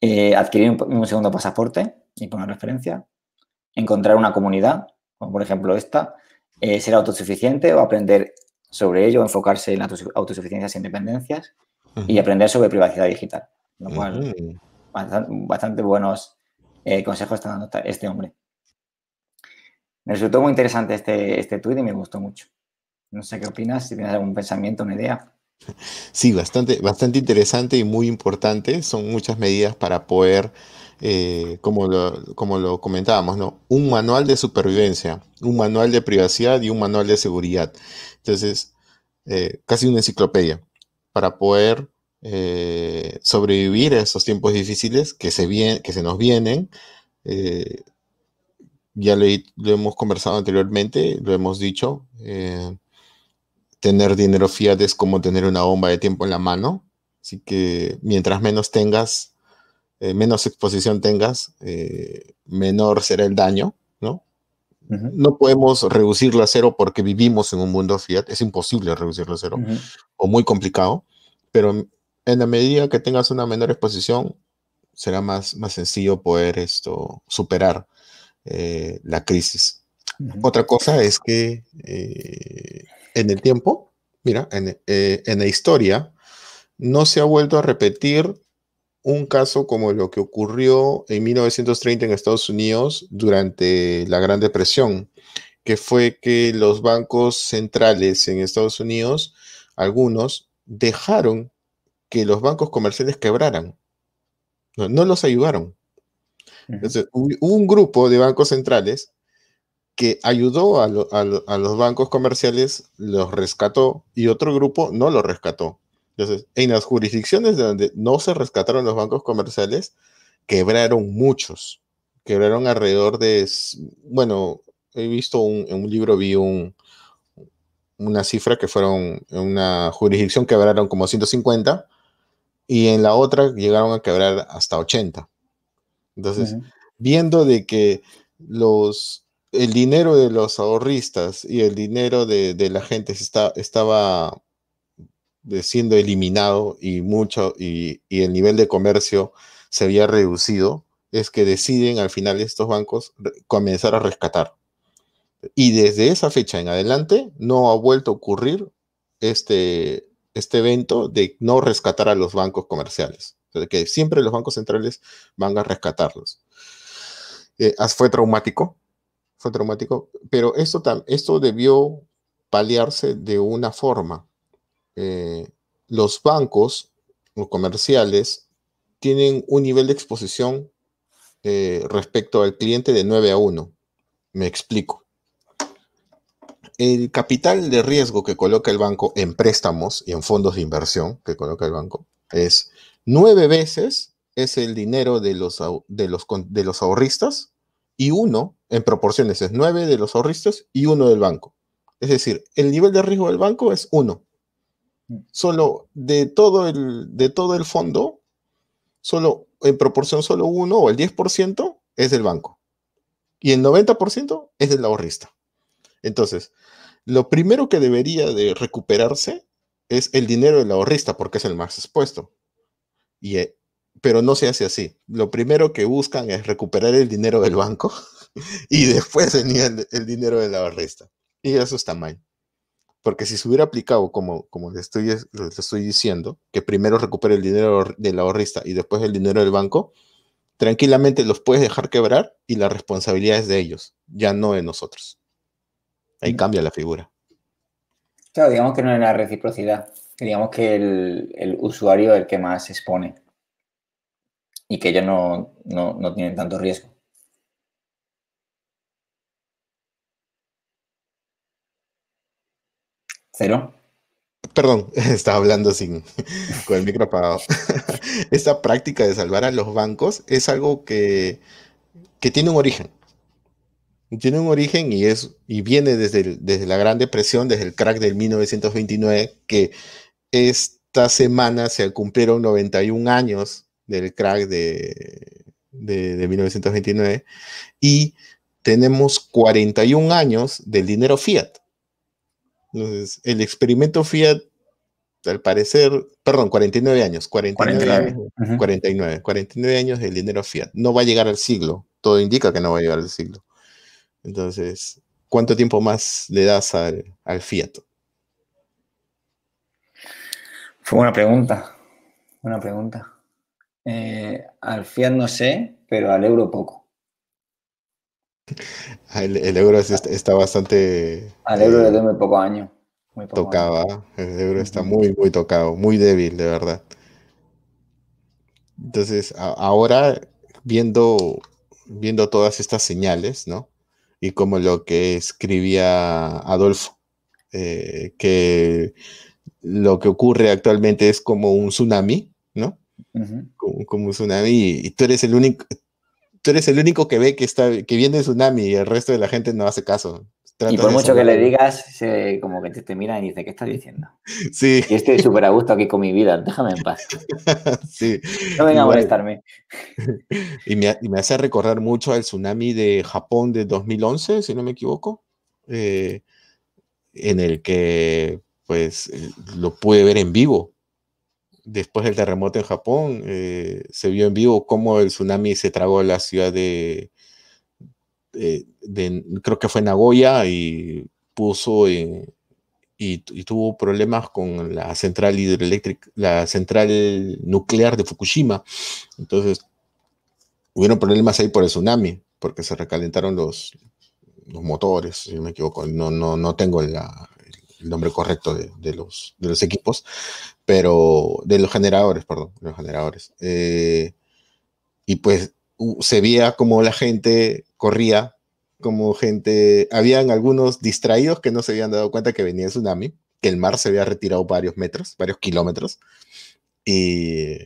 Eh, adquirir un, un segundo pasaporte y poner referencia. Encontrar una comunidad, como por ejemplo esta. eh, ser autosuficiente o aprender sobre ello, enfocarse en la autosu- autosuficiencia sin dependencias y aprender sobre privacidad digital. Lo cual, Ujú. bastante, bastante buenos eh, consejos está dando este hombre. Me resultó muy interesante este, este tuit y me gustó mucho. No sé qué opinas, si tienes algún pensamiento, una idea. Sí, bastante, bastante interesante y muy importante. Son muchas medidas para poder, eh, como lo, como lo comentábamos, ¿no? Un manual de supervivencia, un manual de privacidad y un manual de seguridad. Entonces, eh, casi una enciclopedia para poder eh, sobrevivir a estos tiempos difíciles que se, que se nos vienen. Ya lo, lo hemos conversado anteriormente, lo hemos dicho. tener dinero fiat es como tener una bomba de tiempo en la mano. Así que mientras menos tengas, eh, menos exposición tengas, eh, menor será el daño, ¿no? No podemos reducirlo a cero porque vivimos en un mundo fiat. Es imposible reducirlo a cero Ujú. o muy complicado, pero en la medida que tengas una menor exposición, será más, más sencillo poder esto, superar eh, la crisis. Ujú. Otra cosa es que eh, en el tiempo, mira, en, eh, en la historia, no se ha vuelto a repetir un caso como lo que ocurrió en 1930 en Estados Unidos durante la Gran Depresión, que fue que los bancos centrales en Estados Unidos, algunos, dejaron que los bancos comerciales quebraran. No, no los ayudaron. Entonces, hubo hubo un grupo de bancos centrales que ayudó a, lo- a lo- a los bancos comerciales, los rescató, y otro grupo no los rescató. Entonces, en las jurisdicciones donde no se rescataron los bancos comerciales, quebraron muchos. Quebraron alrededor de, bueno, he visto un, en un libro, vi un, una cifra que fueron, en una jurisdicción quebraron como 150 y en la otra llegaron a quebrar hasta 80. Entonces, viendo de que los, el dinero de los ahorristas y el dinero de, de la gente está, estaba de- siendo eliminado y mucho y, y el nivel de comercio se había reducido, es que deciden al final estos bancos comenzar a rescatar. Y desde esa fecha en adelante no ha vuelto a ocurrir este, este evento de no rescatar a los bancos comerciales. O que siempre los bancos centrales van a rescatarlos. Eh, fue traumático, fue traumático, pero esto, esto debió paliarse de una forma. Eh, los bancos comerciales tienen un nivel de exposición eh, respecto al cliente de 9 a 1. Me explico. El capital de riesgo que coloca el banco en préstamos y en fondos de inversión que coloca el banco es nueve veces es el dinero de los, de los ahorristas y uno, en proporciones, es nueve de los ahorristas y uno del banco. Es decir, el nivel de riesgo del banco es uno. Solo de todo el, de todo el fondo, solo en proporción solo uno o el 10% es del banco. Y el 90% es del ahorrista. Entonces, lo primero que debería de recuperarse es el dinero del ahorrista porque es el más expuesto. Y, eh, pero no se hace así. Lo primero que buscan es recuperar el dinero del banco y después el, nivel- el dinero del ahorrista. Y eso está mal. Porque si se hubiera aplicado como, como le, estoy, le estoy diciendo, que primero recupere el dinero del ahorrista y después el dinero del banco, tranquilamente los puedes dejar quebrar y la responsabilidad es de ellos, ya no de nosotros. Ahí cambia la figura. Claro, digamos que no hay una reciprocidad. Digamos que el, el usuario es el que más se expone y que ellos no, no, no tienen tanto riesgo. Cero. Perdón, estaba hablando sin, con el micro apagado. Esta práctica de salvar a los bancos es algo que, que tiene un origen. Tiene un origen y, es, y viene desde, desde la Gran Depresión, desde el crack del 1929, que esta semana se cumplieron 91 años del crack de, de, de 1929 y tenemos 41 años del dinero fiat. Entonces, el experimento fiat, al parecer, perdón, 49 años, 49, 49. años, Ujú. 49, 49 años del dinero fiat. No va a llegar al siglo, todo indica que no va a llegar al siglo. Entonces, ¿cuánto tiempo más le das al, al fiat? Fue una pregunta. Buena pregunta. Eh, al Fiat no sé, pero al euro poco. El, el euro es- está, bastante Al euro eh, le doy muy poco año. Muy poco año. ¿ah? El euro está muy, muy tocado, muy débil, de verdad. Entonces, a- ahora viendo, viendo todas estas señales, ¿no? Y como lo que escribía Adolfo, eh, que lo que ocurre actualmente es como un tsunami, ¿no? Como, como un tsunami y tú eres el único, tú eres el único que ve que está, que viene el tsunami y el resto de la gente no hace caso. Y por mucho que le digas, se- como que te, te mira y dice, ¿qué estás diciendo? Sí, Yo estoy súper a gusto aquí con mi vida, déjame en paz. sí. No venga a molestarme. Y me, y me hace recordar mucho al tsunami de Japón de 2011, si no me equivoco, eh, en el que pues eh, lo pude ver en vivo. Después del terremoto en Japón, eh, se vio en vivo cómo el tsunami se tragó la ciudad de, creo que fue Nagoya, y puso en- y, tu- y tuvo problemas con la central hidroeléctrica, la central nuclear de Fukushima. Entonces, hubieron problemas ahí por el tsunami, porque se recalentaron los, motores, si no me equivoco. No, no, no tengo el nombre correcto de los equipos, pero de los generadores, perdón, de los generadores. Eh, y pues se veía como la gente corría, como gente, habían algunos distraídos que no se habían dado cuenta que venía el tsunami, que el mar se había retirado varios metros, varios kilómetros, y,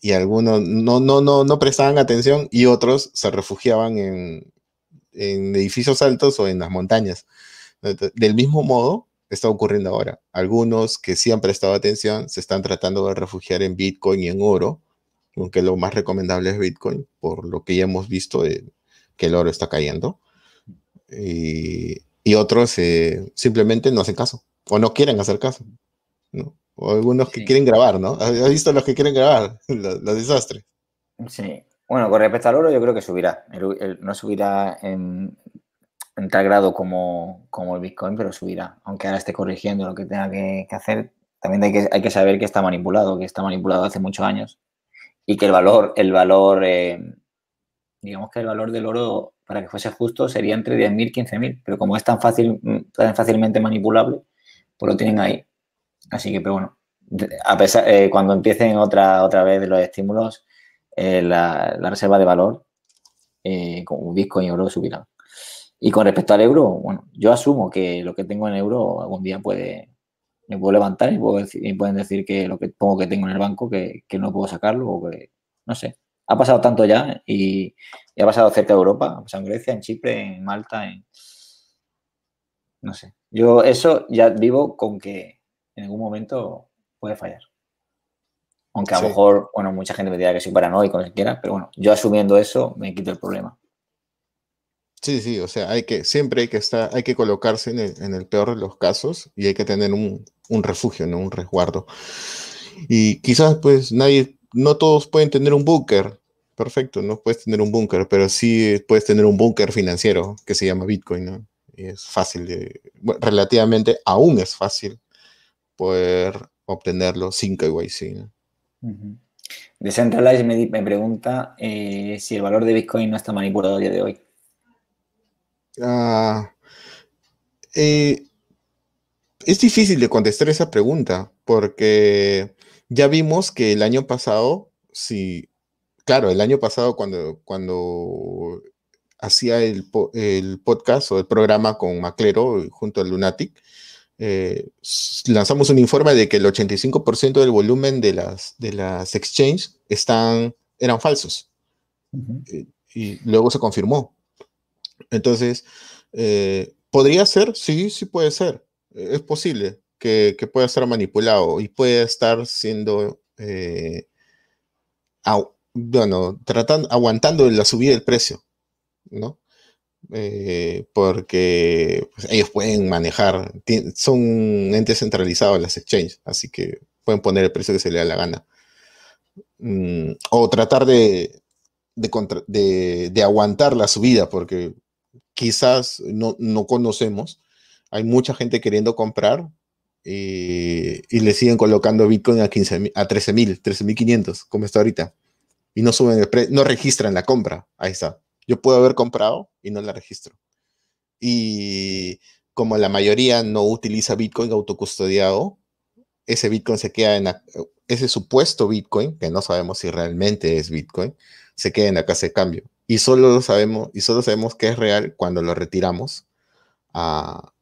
y algunos no, no, no, no prestaban atención y otros se refugiaban en, en edificios altos o en las montañas. Del mismo modo, está ocurriendo ahora. Algunos que sí han prestado atención se están tratando de refugiar en Bitcoin y en oro, aunque lo más recomendable es Bitcoin, por lo que ya hemos visto de que el oro está cayendo. Y, y otros eh, simplemente no hacen caso o no quieren hacer caso. ¿no? O algunos que Sí. quieren grabar, ¿no? ¿Has visto los que quieren grabar? Los, los desastres. Sí. Bueno, con respecto al oro, yo creo que subirá. El- el- no subirá en, en tal grado como, como el Bitcoin, pero subirá. Aunque ahora esté corrigiendo lo que tenga que, hacer, también hay que, hay que saber que está manipulado, que está manipulado hace muchos años. Y que el valor, el valor, eh, digamos que el valor del oro, para que fuese justo, sería entre 10.000 y 15.000. Pero como es tan fácil, tan fácilmente manipulable, pues lo tienen ahí. Así que, pero bueno, a pesar, eh, cuando empiecen otra, otra vez los estímulos, eh, la, la reserva de valor, como Bitcoin y oro, subirán. Y con respecto al euro, bueno, yo asumo que lo que tengo en euro algún día puede, me puedo levantar y, puedo decir- y pueden decir que lo que pongo que tengo en el banco, que, que no puedo sacarlo o que, no sé. Ha pasado tanto ya y, y ha pasado cerca de Europa, ha pasado en Grecia, en Chipre, en Malta, en... No sé. Yo eso ya vivo con que en algún momento puede fallar. Aunque a lo Sí. mejor, bueno, mucha gente me dirá que soy paranoico, lo que quiera, pero bueno, yo asumiendo eso me quito el problema. Sí, sí, o sea, hay que, siempre hay que estar, hay que colocarse en el, en el peor de los casos y hay que tener un, refugio, ¿no? Un resguardo. Y quizás, pues, nadie, no todos pueden tener un búnker. Perfecto, no puedes tener un búnker, pero sí puedes tener un búnker financiero que se llama Bitcoin, ¿no? Y es fácil de, relativamente, aún es fácil poder obtenerlo sin KYC, ¿no? Ujú. Decentralized me, me pregunta eh, si el valor de Bitcoin no está manipulado a día de hoy. Ah, eh, es difícil de contestar esa pregunta porque ya vimos que el año pasado, sí, claro, el año pasado cuando, cuando hacía el, el podcast o el programa con Maclero junto al Lunatic, eh, lanzamos un informe de que el 85% del volumen de las, de las exchanges están, eran falsos y luego se confirmó. Entonces, eh, ¿podría ser? Sí, sí puede ser. Eh, Es posible que, que pueda ser manipulado y pueda estar siendo, eh, bueno, tratando, aguantando la subida del precio, ¿no? Porque pues, ellos pueden manejar, son entes centralizados las exchanges, así que pueden poner el precio que se les da la gana. Mm, o tratar de, de, aguantar la subida, porque quizás no, conocemos. Hay mucha gente queriendo comprar eh, y le siguen colocando Bitcoin a, 15, a 13.000, 13.500, como está ahorita. Y no suben el no registran la compra. Ahí está. Yo puedo haber comprado y no la registro. Y como la mayoría no utiliza Bitcoin autocustodiado, ese Bitcoin se queda en ese supuesto Bitcoin, que no sabemos si realmente es Bitcoin, se queda en la casa de cambio. Y solo lo sabemos, y solo sabemos que es real cuando lo retiramos a,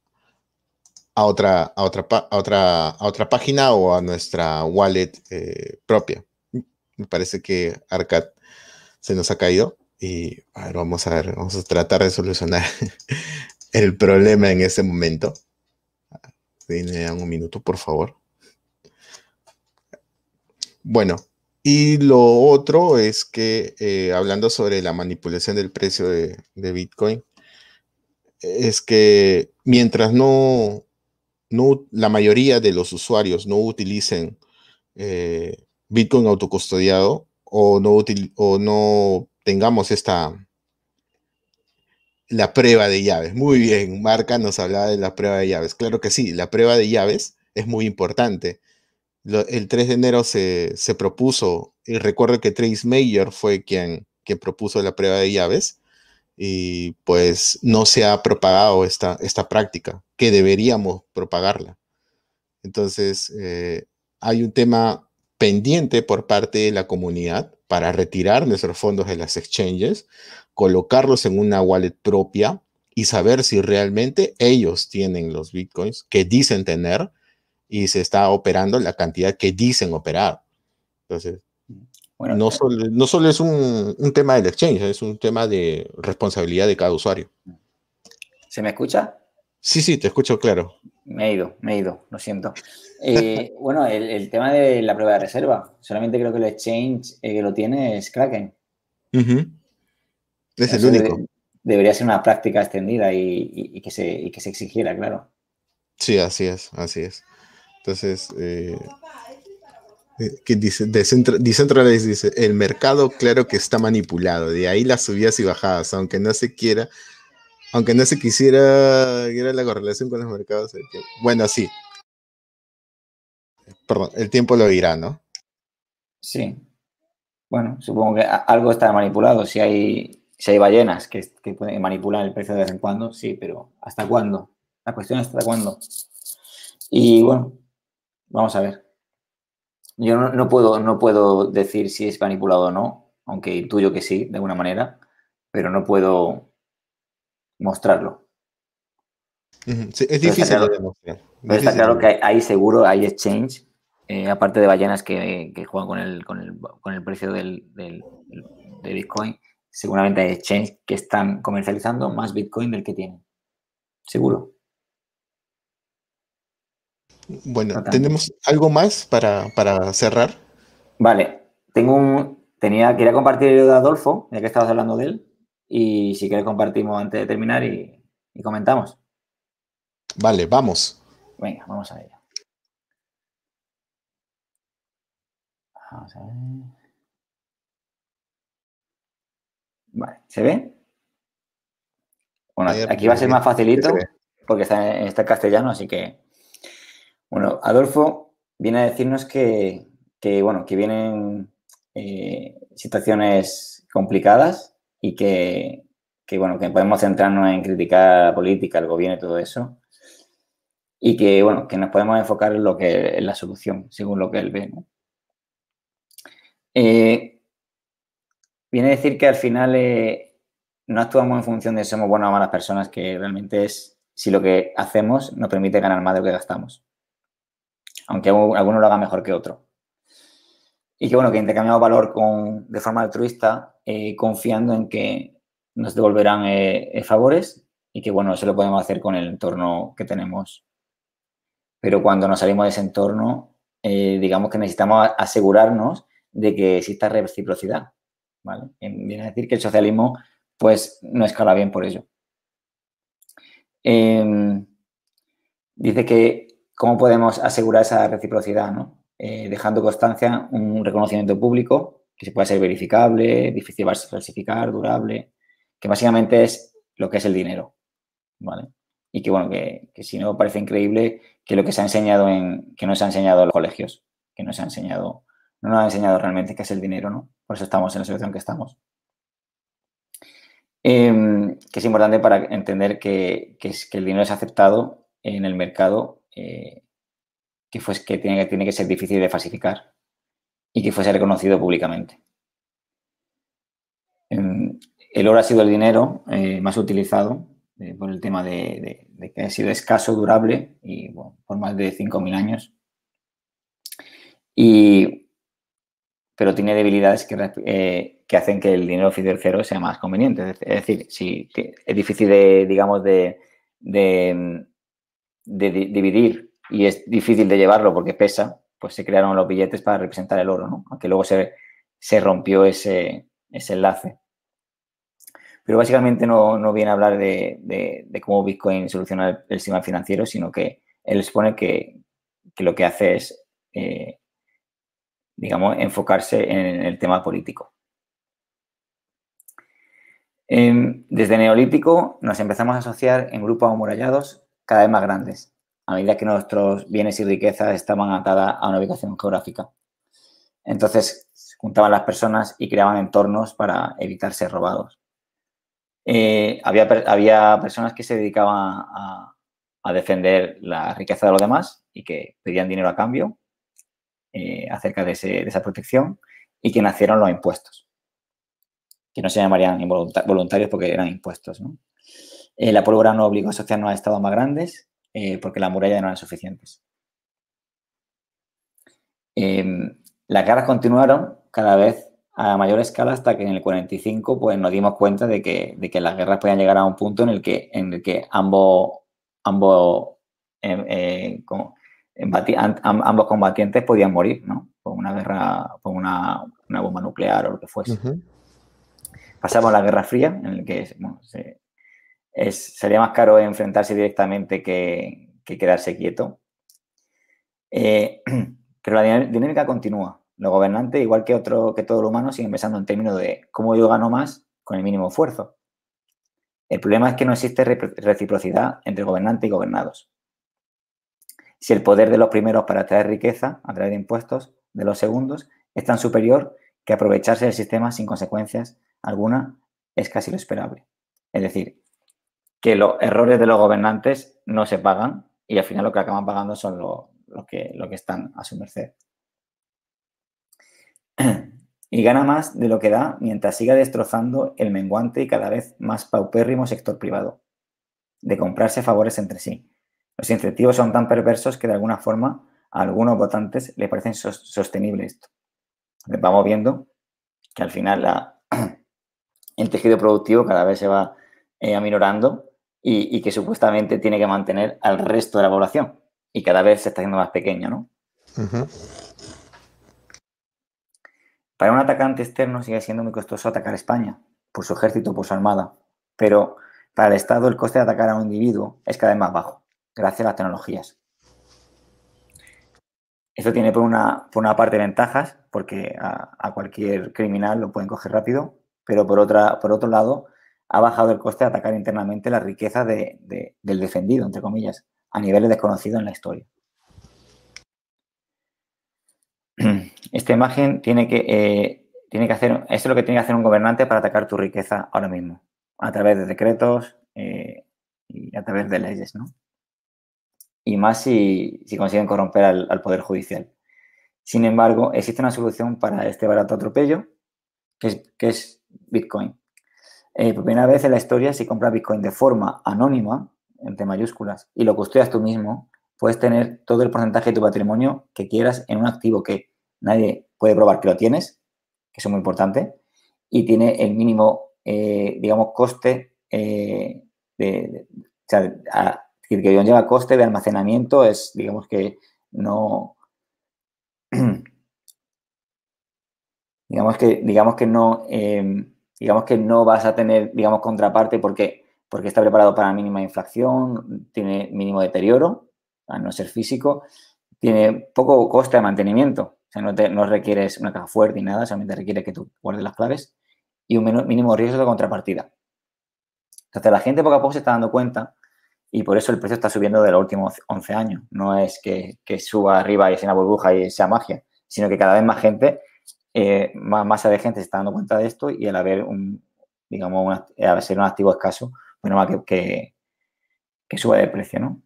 otra, a, otra, a, otra, a otra página o a nuestra wallet eh, propia. Me parece que Arcad se nos ha caído. Y vamos a ver, vamos a tratar de solucionar el problema en ese momento. Dime un minuto, por favor. Bueno, y lo otro es que, eh, hablando sobre la manipulación del precio de, Bitcoin, es que mientras no, no, la mayoría de los usuarios no utilicen eh, Bitcoin autocustodiado o no, o no tengamos esta, la prueba de llaves. Muy bien, Marca nos hablaba de la prueba de llaves. Claro que sí, la prueba de llaves es muy importante el 3 de enero se, propuso, y recuerdo que Trace Mayer fue quien, propuso la prueba de llaves, y pues no se ha propagado esta, esta práctica, que deberíamos propagarla. Entonces, eh, hay un tema pendiente por parte de la comunidad para retirar nuestros fondos de las exchanges, colocarlos en una wallet propia y saber si realmente ellos tienen los bitcoins que dicen tener y se está operando la cantidad que dicen operar. Entonces, bueno, no, solo, no solo es un, un, tema del exchange, es un tema de responsabilidad de cada usuario. ¿Se me escucha? Sí, sí, te escucho claro. Me he ido, me he ido, lo siento. Eh, bueno, el, el, tema de la prueba de reserva, solamente creo que el exchange eh, que lo tiene es Kraken. Es el único. debería ser una práctica extendida y, y, que se, y que se exigiera, claro. Sí, así es, así es. Entonces, eh, eh, que dice, Decentralized dice, el mercado claro que está manipulado, de ahí las subidas y bajadas, aunque no se quiera, aunque no se quisiera, era la correlación con los mercados. Bueno, sí. Perdón, el tiempo lo dirá, ¿no? Sí. Bueno, supongo que algo está manipulado. Si hay, si hay ballenas que, que pueden manipular el precio de vez en cuando, sí, pero ¿hasta cuándo? La cuestión es hasta cuándo. Y bueno, Vamos a ver. Yo no, puedo, no puedo decir si es manipulado o no, aunque intuyo que sí, de alguna manera, pero no puedo mostrarlo. es difícil de demostrar. está claro que hay, seguro, hay exchange, eh, aparte de ballenas que, juegan con el, con el, con el precio del, del, de Bitcoin, seguramente hay exchange que están comercializando más Bitcoin del que tienen. Seguro. Bueno, ¿tenemos algo más para, cerrar? Vale, tengo un, tenía, quería compartir el de Adolfo, ya que estabas hablando de él, y si quieres compartimos antes de terminar y, comentamos. Vale, vamos. Venga, vamos a ello. Vamos a ver. Vale, ¿se ve? Bueno, aquí va a ser más facilito porque está está en castellano, así que bueno, Adolfo viene a decirnos que, bueno, que vienen eh, situaciones complicadas y que, bueno, que podemos centrarnos en criticar la política, el gobierno y todo eso. Y que, bueno, que nos podemos enfocar en lo que es la solución, según lo que él ve. Eh, viene a decir que al final eh, no actuamos en función de si somos buenas o malas personas, que realmente es si lo que hacemos nos permite ganar más de lo que gastamos aunque alguno lo haga mejor que otro. Y que bueno, que intercambiamos valor con, de forma altruista, eh, confiando en que nos devolverán eh, eh, favores y que bueno, eso lo podemos hacer con el entorno que tenemos. Pero cuando nos salimos de ese entorno, digamos que necesitamos asegurarnos de que exista reciprocidad. ¿vale? Viene a decir que el socialismo pues no escala bien por ello. Em, dice que cómo podemos asegurar esa reciprocidad. Eh, dejando constancia un reconocimiento público que se pueda ser verificable, difícil de falsificar, durable, que básicamente es lo que es el dinero, ¿vale? Y que, bueno, que, si no parece increíble que lo que se ha enseñado en, que no se ha enseñado en los colegios, que no se ha enseñado, no nos ha enseñado realmente qué es el dinero, ¿no? Por eso estamos en la situación que estamos. Em, que es importante para entender que, el dinero es aceptado en el mercado, eh, que, fue, que, tiene, que tiene que ser difícil de falsificar y que fuese reconocido públicamente. El oro ha sido el dinero eh, más utilizado eh, por el tema de, que ha sido escaso, durable y por más de 5.000 años. Y, pero tiene debilidades que, que, hacen que el dinero cero sea más conveniente. Es decir, si es difícil de, digamos, de, de, dividir y es difícil de llevarlo porque pesa, pues se crearon los billetes para representar el oro, ¿no? Aunque luego se, se rompió ese, ese enlace. Pero básicamente no, no viene a hablar de, de, cómo Bitcoin soluciona el, sistema financiero, sino que él expone que, que lo que hace es eh, digamos, enfocarse en el tema político. Desde Neolítico nos empezamos a asociar en grupos amurallados cada vez más grandes, a medida que nuestros bienes y riquezas estaban atadas a una ubicación geográfica. Entonces, se juntaban las personas y creaban entornos para evitar ser robados. Eh, había, había, personas que se dedicaban a, defender la riqueza de los demás y que pedían dinero a cambio eh, acerca de, esa protección y que nacieron los impuestos, que no se llamarían voluntarios porque eran impuestos. Eh, la pólvora no obligó a asociarnos a estados más grandes eh, porque las murallas no eran suficientes. Em, las guerras continuaron cada vez a mayor escala hasta que en el 45 pues, nos dimos cuenta de que, de que las guerras podían llegar a un punto en el que, en el que ambos, ambos eh, como, ambos combatientes podían morir, ¿no? Por una guerra, por una, una bomba nuclear o lo que fuese. Uh -huh. Pasamos a la Guerra Fría, en el que bueno, se, es, sería más caro enfrentarse directamente que, que quedarse quieto. Eh, pero la dinámica continúa. Los gobernantes, igual que, otro, que todo lo humano, siguen pensando en términos de cómo yo gano más con el mínimo esfuerzo. El problema es que no existe reciprocidad entre gobernantes y gobernados si el poder de los primeros para traer riqueza a través de impuestos de los segundos es tan superior que aprovecharse del sistema sin consecuencias alguna es casi lo esperable. Es decir, que los errores de los gobernantes no se pagan y al final lo que acaban pagando son los lo que, están a su merced. Y gana más de lo que da mientras siga destrozando el menguante y cada vez más paupérrimo sector privado, de comprarse favores entre sí, los incentivos son tan perversos que de alguna forma a algunos votantes les parecen sostenible esto. Vamos viendo que al final el tejido productivo cada vez se va eh, aminorando y, y, que supuestamente tiene que mantener al resto de la población y cada vez se está haciendo más pequeño, ¿no? Uh -huh. Para un atacante externo sigue siendo muy costoso atacar España por su ejército, por su armada, pero para el Estado el coste de atacar a un individuo es cada vez más bajo gracias a las tecnologías. Esto tiene por una, por una parte ventajas, porque a, a, cualquier criminal lo pueden coger rápido, pero por, otra, por otro lado, ha bajado el coste de atacar internamente la riqueza de, de, del defendido, entre comillas, a niveles desconocidos en la historia. Esta imagen tiene que, eh, tiene que hacer, esto es lo que tiene que hacer un gobernante para atacar tu riqueza ahora mismo, a través de decretos eh, y a través de leyes, ¿no? y más si, si consiguen corromper al, al, Poder Judicial. Sin embargo, existe una solución para este barato atropello, que es, que es Bitcoin. Eh, por primera vez en la historia, si compras Bitcoin de forma anónima, entre mayúsculas, y lo custodias tú mismo, puedes tener todo el porcentaje de tu patrimonio que quieras en un activo que nadie puede probar que lo tienes, que es muy importante, y tiene el mínimo, eh, digamos, coste eh, de, o sea, que lleva coste de almacenamiento, es, digamos que no, Digamos que, digamos que no, eh, digamos que no vas a tener, digamos, contraparte porque, porque está preparado para mínima inflación, tiene mínimo deterioro, a no ser físico, tiene poco coste de mantenimiento. O sea, no, te, no requieres una caja fuerte ni nada, solamente requiere que tú guardes las claves y un mínimo riesgo de contrapartida. Entonces, la gente poco a poco se está dando cuenta y por eso el precio está subiendo de los últimos 11 años. No es que, que suba arriba y sea una burbuja y sea magia, sino que cada vez más gente, eh, más masa de gente se está dando cuenta de esto y al haber un, digamos, una- al ser un activo escaso, pues no va que, que, que suba de precio, ¿no?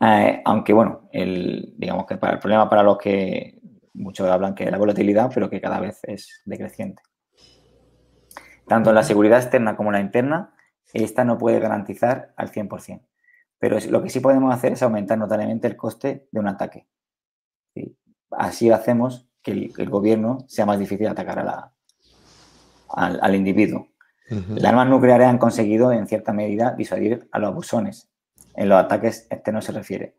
Eh, aunque bueno, el, digamos que para el problema para los que muchos hablan que es la volatilidad, pero que cada vez es decreciente. Tanto en la seguridad externa como en la interna, esta no puede garantizar al 100%. Pero lo que sí podemos hacer es aumentar notablemente el coste de un ataque. ¿sí? Así hacemos que el, el gobierno sea más difícil atacar a la- al, al individuo. Las armas nucleares han conseguido, en cierta medida, disuadir a los abusones. En los ataques externos se refiere.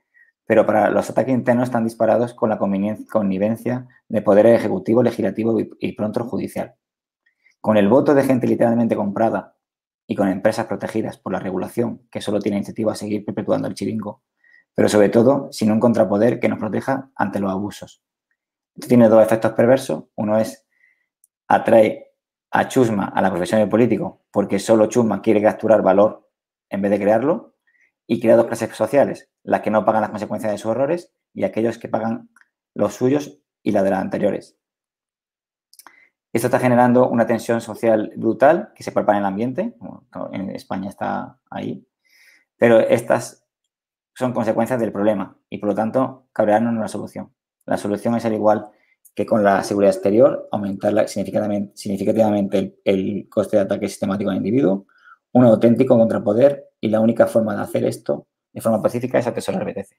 Pero para los ataques internos están disparados con la connivencia de poder ejecutivo, legislativo y, y pronto judicial. Con el voto de gente literalmente comprada y con empresas protegidas por la regulación, que solo tiene incentivo a seguir perpetuando el chiringo, pero sobre todo sin un contrapoder que nos proteja ante los abusos. Tiene dos efectos perversos. Uno es atrae a Chusma a la profesión de político porque solo Chusma quiere capturar valor en vez de crearlo y crea dos clases sociales, las que no pagan las consecuencias de sus errores y aquellos que pagan los suyos y las de las anteriores. Esto está generando una tensión social brutal que se palpa en el ambiente, en España está ahí, pero estas son consecuencias del problema y por lo tanto cabrearnos no es la solución. La solución es al igual que con la seguridad exterior, aumentar significativamente, el, coste de ataque sistemático al individuo, un auténtico contrapoder y la única forma de hacer esto de forma pacífica es atesorar BTC.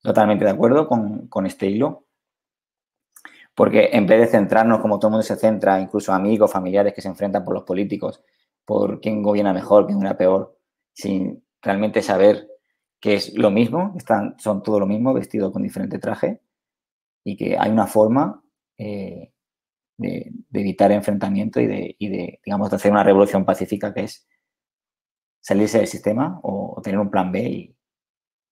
Totalmente de acuerdo con, con este hilo, porque en vez de centrarnos como todo el mundo se centra, incluso amigos, familiares que se enfrentan por los políticos, por quién gobierna mejor, quién gobierna peor, sin realmente saber que es lo mismo, están, son todo lo mismo, vestidos con diferente traje, y que hay una forma eh, de, evitar enfrentamiento y de, y de, digamos, de hacer una revolución pacífica que es salirse del sistema o, tener un plan B y,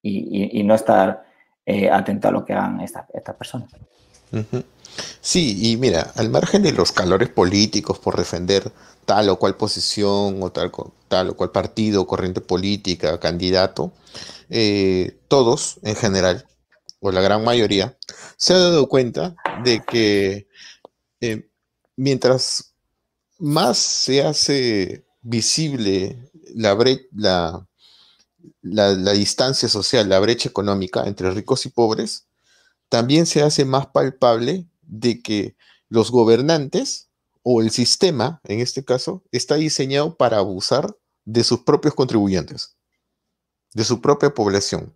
y- no estar eh, atento a lo que hagan estas, personas. Sí, y mira, al margen de los calores políticos por defender tal o cual posición o tal, tal o cual partido, corriente política, candidato, eh, todos en general, o la gran mayoría, se han dado cuenta de que eh, mientras más se hace visible la, bre- la distancia social, la brecha económica entre ricos y pobres, también se hace más palpable de que los gobernantes o el sistema, en este caso, está diseñado para abusar de sus propios contribuyentes, de su propia población.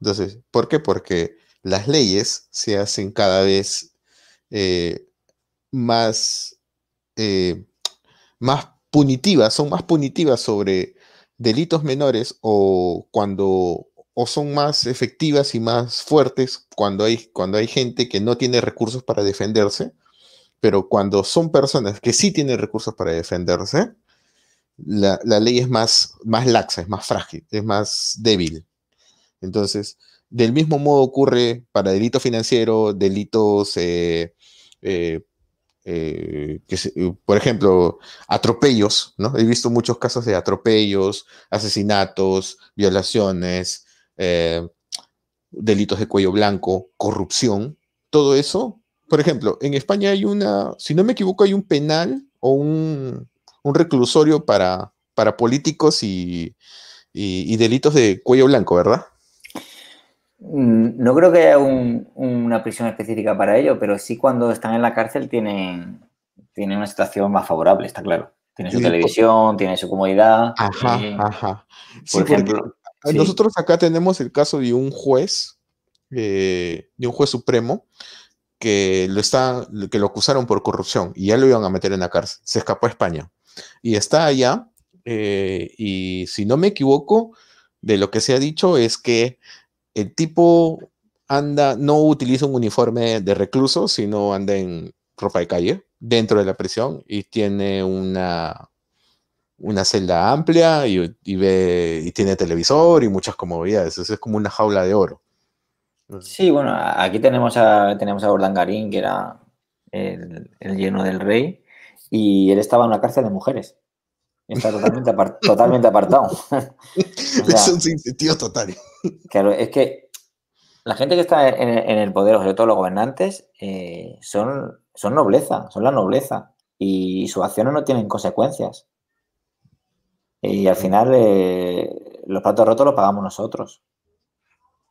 Entonces, ¿por qué? Porque las leyes se hacen cada vez eh, más, eh, más punitivas, son más punitivas sobre delitos menores o cuando o son más efectivas y más fuertes cuando hay, cuando hay gente que no tiene recursos para defenderse, pero cuando son personas que sí tienen recursos para defenderse, la, la ley es más, más laxa, es más frágil, es más débil. Entonces, del mismo modo ocurre para delitos financieros, delitos, eh, eh, eh, eh, por ejemplo, atropellos, ¿no? He visto muchos casos de atropellos, asesinatos, violaciones, delitos de cuello blanco, corrupción, todo eso. Por ejemplo, en España hay una, si no me equivoco, hay un penal o un, reclusorio para, políticos y delitos de cuello blanco, ¿verdad? Mm, No creo que haya un- una prisión específica para ello, pero sí cuando están en la cárcel tienen, tienen una situación más favorable, está claro. Tienen su Sí, televisión, tienen su comodidad. Ajá, eh, ajá. Sí, por ejemplo, sí. nosotros acá tenemos el caso de un juez, eh, de un juez supremo, que lo, está, que lo acusaron por corrupción y ya lo iban a meter en la cárcel. Se escapó a España y está allá. eh, y si no me equivoco, de lo que se ha dicho es que el tipo anda, no utiliza un uniforme de recluso, sino anda en, ropa de calle dentro de la prisión y tiene una, una celda amplia y, y ve, y tiene televisor y muchas comodidades. Eso es como una jaula de oro. Sí, bueno, aquí tenemos a, tenemos a Urdangarín, que era el, el lleno del rey, y él estaba en una cárcel de mujeres. Está totalmente, totalmente apartado. O sea, es un sinsentido total. Claro, es que la gente que está en, en el poder, o sobre todo los gobernantes, eh, son, son nobleza, son la nobleza. Y sus acciones no tienen consecuencias. Y al final eh, los platos rotos los pagamos nosotros.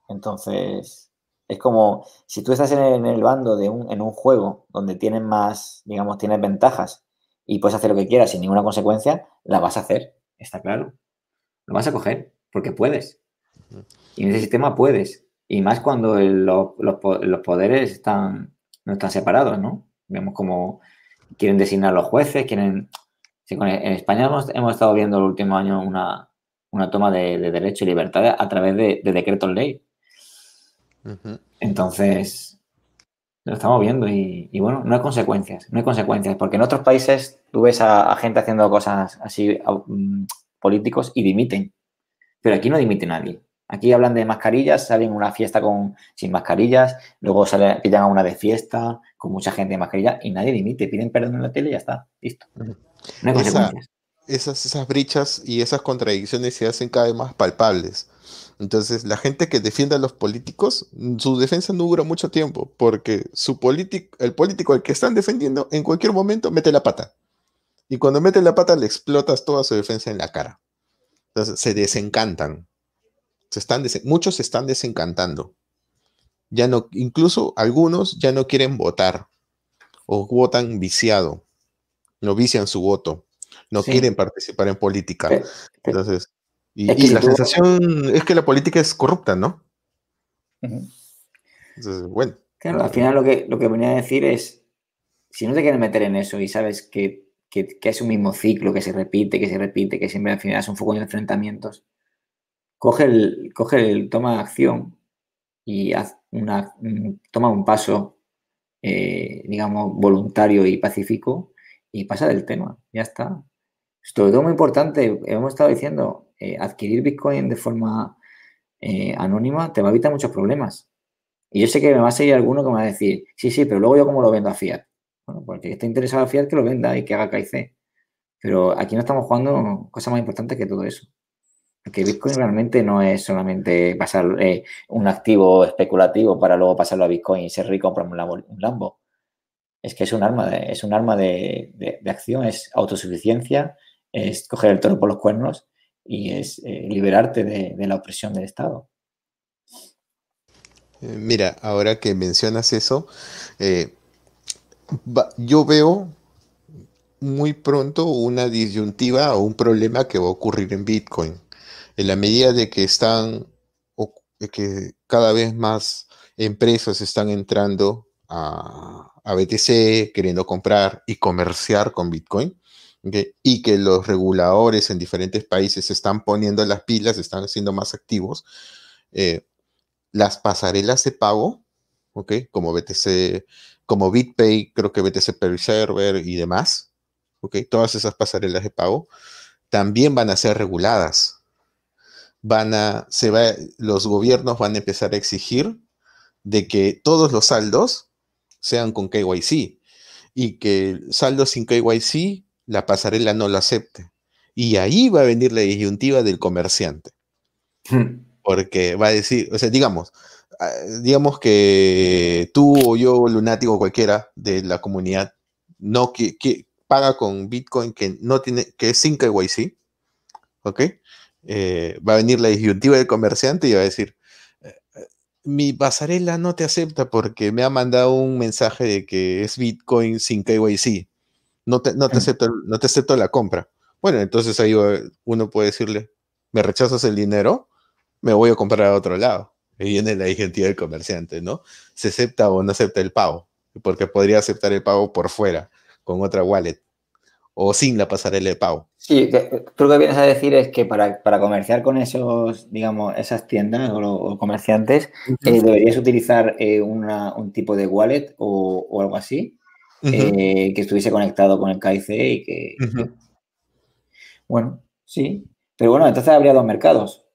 Entonces, es como si tú estás en el, en el bando de un, en un juego donde tienes más, digamos, tienes ventajas y puedes hacer lo que quieras sin ninguna consecuencia, la vas a hacer, está claro. Lo vas a coger porque puedes. Y en ese sistema puedes. Y más cuando el- los, los po- los poderes están, no están separados, ¿no? Vemos como quieren designar los jueces, quieren... sí, en España hemos, hemos estado viendo el último año una, una toma de, de derechos y libertades a través de, de decretos ley. Entonces, lo estamos viendo y, y bueno, no hay consecuencias, no hay consecuencias, porque en otros países tú ves a, a gente haciendo cosas así, a- mm, políticos, y dimiten, pero aquí no dimite nadie. Aquí hablan de mascarillas, salen una fiesta con, sin mascarillas, luego sale, pillan a una de fiesta con mucha gente de mascarilla y nadie dimite, piden perdón en la tele y ya está, listo. No hay Esa- consecuencias. esas, esas brichas y esas contradicciones se hacen cada vez más palpables. Entonces, la gente que defiende a los políticos, mm, su defensa no dura mucho tiempo, porque su político, el político al que están defendiendo, en cualquier momento mete la pata. Y cuando mete la pata, le explotas toda su defensa en la cara. Entonces, se desencantan. Se están muchos se están desencantando. Ya no, incluso algunos ya no quieren votar o votan viciado, no vician su voto, no Sí. quieren participar en política. Entonces, y, la sensación es que la política es corrupta, ¿no? Entonces, bueno, Claro, al final lo que, lo que venía a decir es, si no te quieres meter en eso y sabes que, que- que es un mismo ciclo, que se repite, que se repite, que siempre al final es un foco de enfrentamientos, coge el, coge el toma acción y haz una, un- toma un paso, eh, digamos, voluntario y pacífico y pasa del tema, ya está. Sobre todo muy importante, hemos estado diciendo, eh, adquirir Bitcoin de forma eh, anónima te va a evitar muchos problemas. Y yo sé que me va a seguir alguno que me va a decir, sí, sí, pero luego yo cómo lo vendo a Fiat. Bueno, porque está interesado a Fiat que lo venda y que haga KIC. Pero aquí no estamos jugando cosas más importantes que todo eso. Porque Bitcoin realmente no es solamente pasar eh, un activo especulativo para luego pasarlo a Bitcoin y ser rico y comprarme un Lambo. Es que es un arma, de, es un arma de- de acción, es autosuficiencia, es coger el toro por los cuernos y es eh, liberarte de, la opresión del Estado. eh, mira, ahora que mencionas eso, eh, yo veo muy pronto una disyuntiva o un problema que va a ocurrir en Bitcoin. En la medida de que están, que cada vez más empresas están entrando a BTC, queriendo comprar y comerciar con Bitcoin, y que los reguladores en diferentes países se están poniendo las pilas, están siendo más activos, eh, las pasarelas de pago, ¿ok? como BTC, como BitPay, creo que BTC Per Server y demás, ¿ok? todas esas pasarelas de pago, también van a ser reguladas. Van a, se va, los gobiernos van a empezar a exigir de que todos los saldos sean con KYC y que saldos sin KYC la pasarela no lo acepte. Y ahí va a venir la disyuntiva del comerciante, porque va a decir, o sea, digamos, ah, digamos que tú o yo, lunático cualquiera de la comunidad, no que, que paga con Bitcoin que no tiene, que es sin KYC, ¿ok? Eh, va a venir la disyuntiva del comerciante y va a decir, eh, eh, mi pasarela no te acepta porque me ha mandado un mensaje de que es Bitcoin sin KYC. No te, no te, acepto, no te acepto la compra. Bueno, entonces ahí uno puede decirle, ¿me rechazas el dinero? Me voy a comprar a otro lado. Y viene la disyuntiva del comerciante, ¿no? Se acepta o no acepta el pago, porque podría aceptar el pago por fuera, con otra wallet, o sin la pasarela de pago. Sí, tú lo que vienes a decir es que para, para comerciar con esos, digamos, esas tiendas o comerciantes, eh, deberías utilizar eh, una- un tipo de wallet o, o algo así. Eh, que estuviese conectado con el KIC y que... Bueno, sí. Pero bueno, entonces habría dos mercados.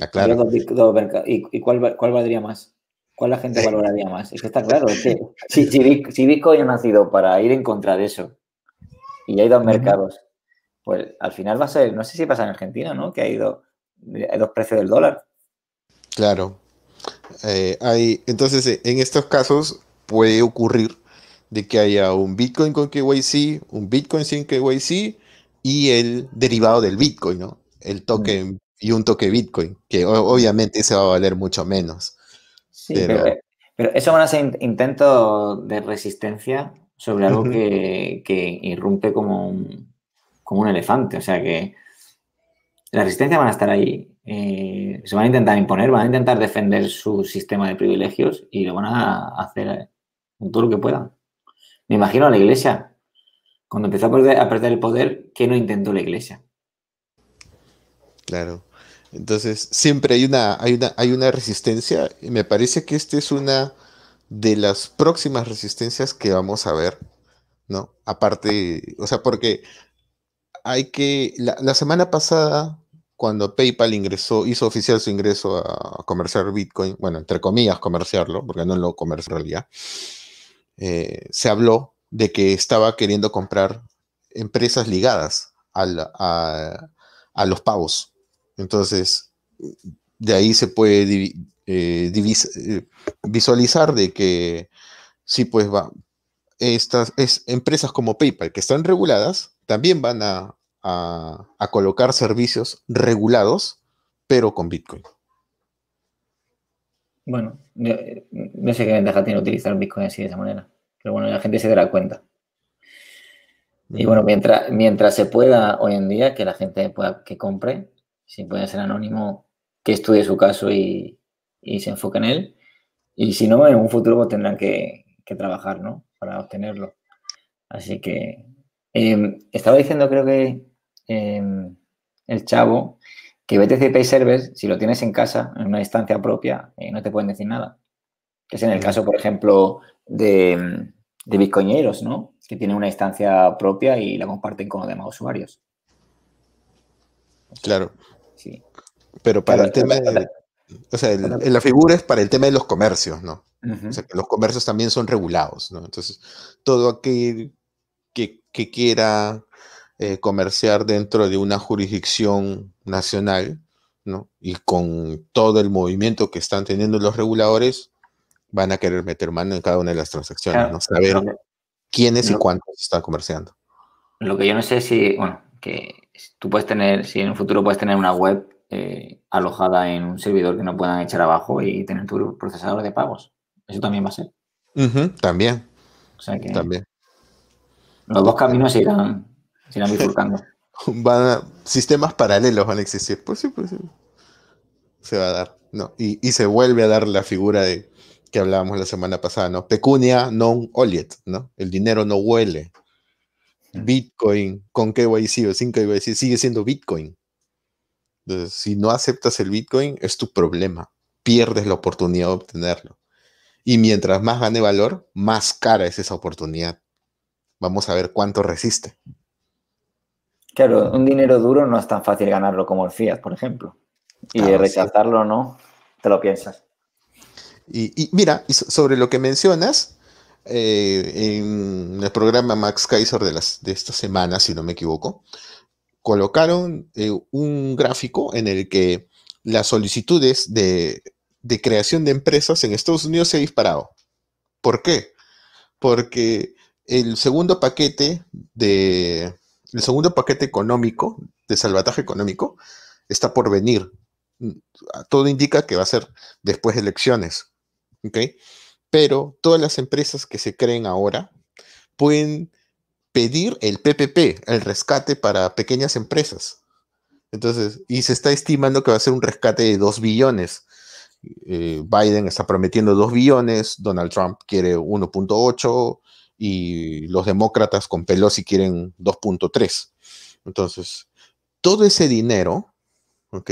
Ah, claro. dos, dos ¿Y, y cuál, cuál valdría más? ¿Cuál la gente valoraría más? Es que está claro, es que si, si, si Bitcoin ha nacido para ir en contra de eso y hay dos mercados, pues al final va a ser, no sé si pasa en Argentina, ¿no? Que hay, dos hay dos precios del dólar. Claro. Eh, hay, entonces, en estos casos puede ocurrir de que haya un Bitcoin con KYC, un Bitcoin sin KYC y el derivado del Bitcoin, ¿no? El token y un toque Bitcoin, que obviamente ese va a valer mucho menos. Sí, Pero- pero, pero eso van a ser in- intentos de resistencia sobre algo que, que irrumpe como un, como un elefante. O sea que la resistencia van a estar ahí. eh, se van a intentar imponer, van a intentar defender su sistema de privilegios y lo van a hacer todo lo que puedan. Me imagino a la iglesia. Cuando empezó a perder, el poder, ¿qué no intentó la iglesia? Claro. Entonces, siempre hay una, resistencia y me parece que esta es una de las próximas resistencias que vamos a ver, ¿no? Aparte, o sea, porque hay que, la, semana pasada, cuando PayPal ingresó, hizo oficial su ingreso a comerciar Bitcoin, bueno, entre comillas, comerciarlo, porque no lo comerció en eh, se habló de que estaba queriendo comprar empresas ligadas a, los pagos. Entonces, de ahí se puede eh, eh, visualizar de que sí, pues va, estas es, empresas como PayPal que están reguladas también van a colocar servicios regulados, pero con Bitcoin. Bueno, yo, no sé qué ventaja tiene utilizar Bitcoin así de esa manera. Pero bueno, la gente se dará cuenta. Y bueno, mientras, mientras se pueda hoy en día, que la gente pueda que compre, si puede ser anónimo, que estudie su caso y, y se enfoque en él. Y si no, en un futuro pues, tendrán que, que trabajar, ¿no? Para obtenerlo. Así que eh, estaba diciendo, creo que eh, el chavo, que BTC Pay Server, si lo tienes en casa, en una instancia propia, eh, no te pueden decir nada. Que es en el Mm. caso, por ejemplo, de, de Bitcoineros, ¿no? Que tienen una instancia propia y la comparten con los demás usuarios. Claro, Sí. pero para el tema de, o sea, el- la figura es para el tema de los comercios, ¿no? O sea, que los comercios también son regulados, ¿no? Entonces, todo aquel que, que quiera eh, comerciar dentro de una jurisdicción nacional, ¿no? Y con todo el movimiento que están teniendo los reguladores, van a querer meter mano en cada una de las transacciones, Claro, ¿no? Saber que- quiénes y cuántos están comerciando. Lo que yo no sé si, bueno, que tú puedes tener, si en un futuro puedes tener una web eh, alojada en un servidor que no puedan echar abajo y tener tu procesador de pagos. Eso también va a ser. También, O sea que también. los dos caminos se irán, se irán bifurcando. Van a- sistemas paralelos van a existir. Pues sí, pues sí. Se va a dar, ¿no? Y, y se vuelve a dar la figura de que hablábamos la semana pasada, ¿no? Pecunia non oliet, ¿no? El dinero no huele. Bitcoin con KYC o sin KYC sigue siendo Bitcoin. Entonces, si no aceptas el Bitcoin, es tu problema. Pierdes la oportunidad de obtenerlo. Y mientras más gane valor, más cara es esa oportunidad. Vamos a ver cuánto resiste. Claro, un dinero duro no es tan fácil ganarlo como el fiat, por ejemplo. Y Ah, sí. rechazarlo no, te lo piensas. Y, y mira, y sobre lo que mencionas, eh, en el programa Max Kaiser de, las, de esta semana, si no me equivoco, colocaron eh, un gráfico en el que las solicitudes de, de creación de empresas en Estados Unidos se ha disparado. ¿Por qué? Porque el segundo paquete de el segundo paquete económico de salvataje económico está por venir. Mm, Todo indica que va a ser después de elecciones. Pero todas las empresas que se creen ahora pueden pedir el PPP, el rescate para pequeñas empresas. Entonces, y se está estimando que va a ser un rescate de 2 billones. Eh, Biden está prometiendo 2 billones, Donald Trump quiere 1.8 y los demócratas con Pelosi quieren 2.3. Entonces, todo ese dinero, ¿ok?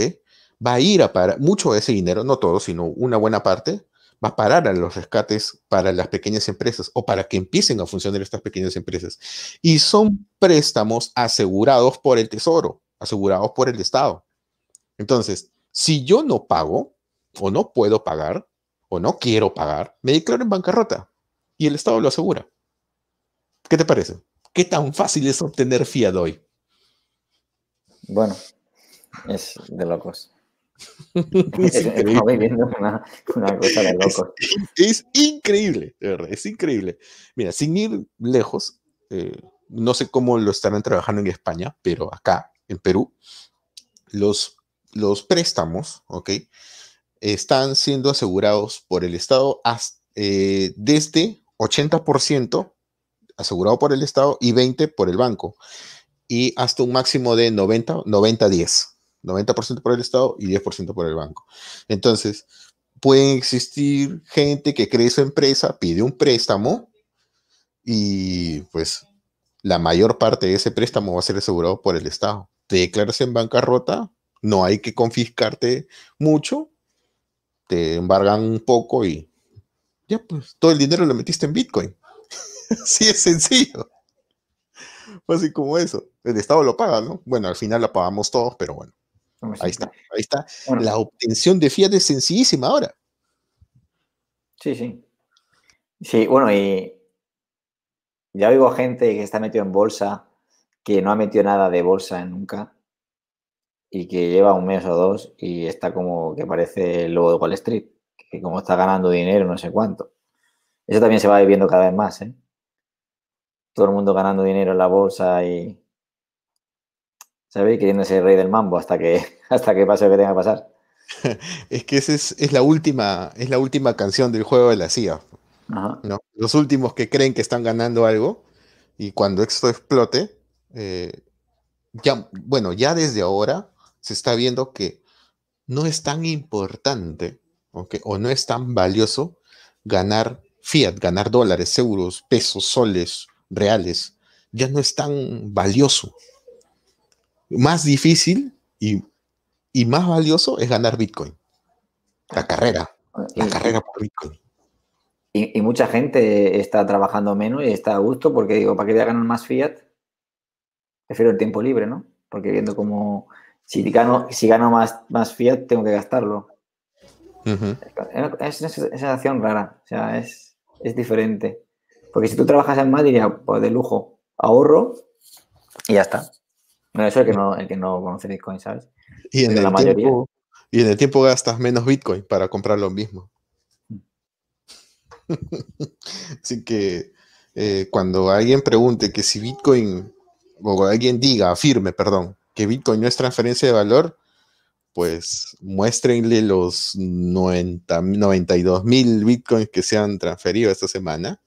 Va a ir a para mucho de ese dinero, no todo, sino una buena parte, va a parar a los rescates para las pequeñas empresas o para que empiecen a funcionar estas pequeñas empresas. Y son préstamos asegurados por el Tesoro, asegurados por el Estado. Entonces, si yo no pago o no puedo pagar o no quiero pagar, me declaro en bancarrota y el Estado lo asegura. ¿Qué te parece? ¿Qué tan fácil es obtener fiat hoy? Bueno, es de locos. Es increíble. Estamos viviendo una, una cosa de locos. Es increíble, de verdad, es increíble. Mira, sin ir lejos, eh, no sé cómo lo estarán trabajando en España, pero acá, en Perú, los, los préstamos, ¿ok? Están siendo asegurados por el Estado hasta, eh, desde 80% asegurado por el Estado y 20% por el banco. Y hasta un máximo de 90, 90-10. 90% por el Estado y 10% por el banco. Entonces, pueden existir gente que cree su empresa, pide un préstamo y pues la mayor parte de ese préstamo va a ser asegurado por el Estado. Te declaras en bancarrota, no hay que confiscarte mucho, te embargan un poco y ya pues todo el dinero lo metiste en Bitcoin. Así es sencillo. Así como eso. El Estado lo paga, ¿no? Bueno, al final lo pagamos todos, pero bueno, ahí está. Ahí está. Bueno, La obtención de fiat es sencillísima ahora. Sí, sí. Sí, bueno, y ya oigo gente que está metido en bolsa, que no ha metido nada de bolsa nunca y que lleva un mes o dos y está como que parece el lobo de Wall Street, que como está ganando dinero, no sé cuánto. Eso también se va viviendo cada vez más, ¿eh? Todo el mundo ganando dinero en la bolsa y, ¿sabes? Queriendo ser rey del mambo hasta que, hasta que pase lo que tenga que pasar. Es que esa es, es la última, es la última canción del juego de la CIA, Ajá. ¿no? Los últimos que creen que están ganando algo y cuando esto explote, eh, ya, bueno, ya desde ahora se está viendo que no es tan importante ¿ok? o no es tan valioso ganar fiat, ganar dólares, euros, pesos, soles, reales. Ya no es tan valioso. Más difícil y, y más valioso es ganar Bitcoin. La carrera, la Y- carrera por Bitcoin. Y, y mucha gente está trabajando menos y está a gusto porque digo, ¿para qué voy a ganar más fiat? Prefiero el tiempo libre, ¿no? Porque viendo como si gano, si gano más, más fiat, tengo que gastarlo. Es una sen- sensación rara, o sea, es, es diferente. Porque si tú trabajas en más, diría, pues de lujo, ahorro y ya está. No, eso es el que no, el que no conoce Bitcoin, ¿sabes? Y en, Pero la el mayoría. tiempo, y en el tiempo gastas menos Bitcoin para comprar lo mismo. Así que eh, cuando alguien pregunte que si Bitcoin, o alguien diga, afirme, perdón, que Bitcoin no es transferencia de valor, pues muéstrenle los 90, 92 mil Bitcoins que se han transferido esta semana,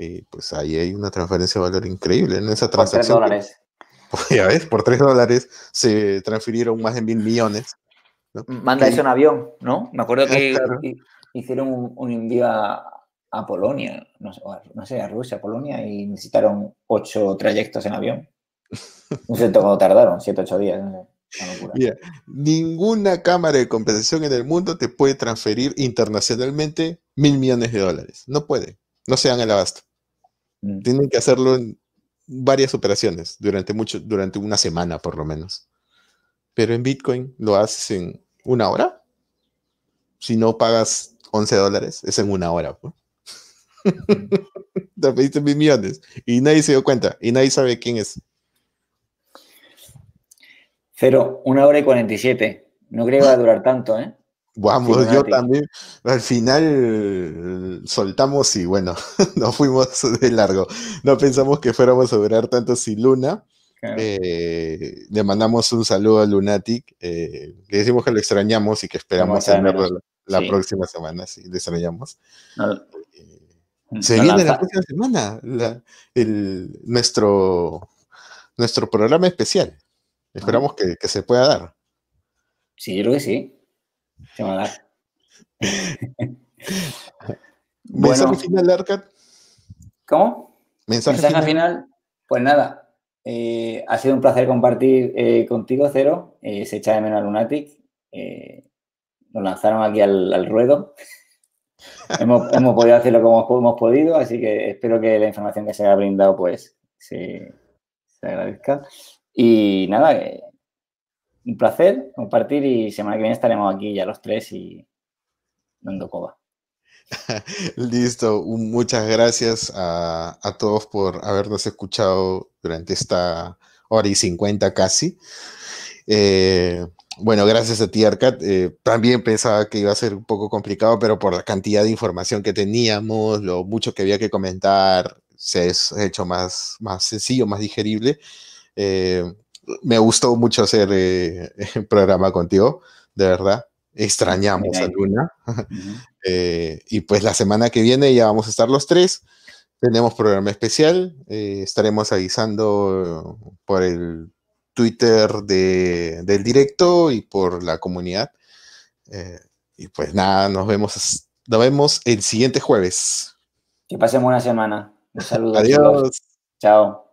Y pues ahí hay una transferencia de valor increíble en esa Por 3 transacción. dólares. Ya ves, por 3 dólares se transfirieron más de mil millones. ¿no? Manda eso en avión, ¿no? Me acuerdo que claro. hicieron un, un envío a, a Polonia, no sé, a- no sé, a Rusia, Polonia, y necesitaron ocho trayectos en avión. No sé cuánto tardaron, siete, ocho días, no sé. Una locura. Mira, ninguna cámara de compensación en el mundo te puede transferir internacionalmente mil millones de dólares. No puede. No se dan el abasto. Mm. Tienen que hacerlo en varias operaciones durante mucho, durante una semana por lo menos. Pero en Bitcoin lo haces en una hora. Si no pagas 11 dólares, es en una hora. pues. Te pediste mil millones y nadie se dio cuenta y nadie sabe quién es. Cero, una hora y 47. No creo que va a durar tanto, ¿eh? Vamos, yo también. Al final eh, soltamos y bueno, nos fuimos de largo. No pensamos que fuéramos a durar tanto sin Luna. Claro. Eh, le mandamos un saludo a Lunatic. eh, le decimos que lo extrañamos y que esperamos tenerlo la, la Sí. próxima semana. Sí, le extrañamos. No- Eh, se no viene la próxima semana la- el, nuestro, nuestro programa especial. Esperamos que, que se pueda dar. Sí, yo creo que sí. Se va a dar. Mensaje Bueno, final, Arcad. ¿cómo? Mensaje, Mensaje final. final, pues nada, eh, ha sido un placer compartir eh, contigo, Cero. Eh, se echa de menos a Lunatic. lo lanzaron aquí al, al ruedo. hemos, hemos podido hacerlo como hemos podido, así que espero que la información que se haya brindado, pues, se, se agradezca. Y nada, eh, un placer compartir y semana que viene estaremos aquí ya los tres y dando coba. Listo, muchas gracias a, a todos por habernos escuchado durante esta hora y cincuenta casi. Eh, bueno, gracias a ti, Arcat. Eh, también pensaba que iba a ser un poco complicado, pero por la cantidad de información que teníamos, lo mucho que había que comentar, se ha hecho más, más sencillo, más digerible. Eh, me gustó mucho hacer eh, el programa contigo, de verdad. Extrañamos a. Luna. Eh, y pues la semana que viene ya vamos a estar los tres. Tenemos programa especial. eh, estaremos avisando eh, por el Twitter de- del directo y por la comunidad. Eh, y pues nada, nos vemos, nos vemos el siguiente jueves. Que pasemos una semana. Un saludo. Adiós. Chao.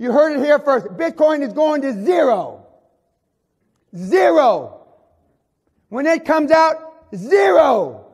You heard it here first. Bitcoin is going to zero. Zero. When it comes out, zero.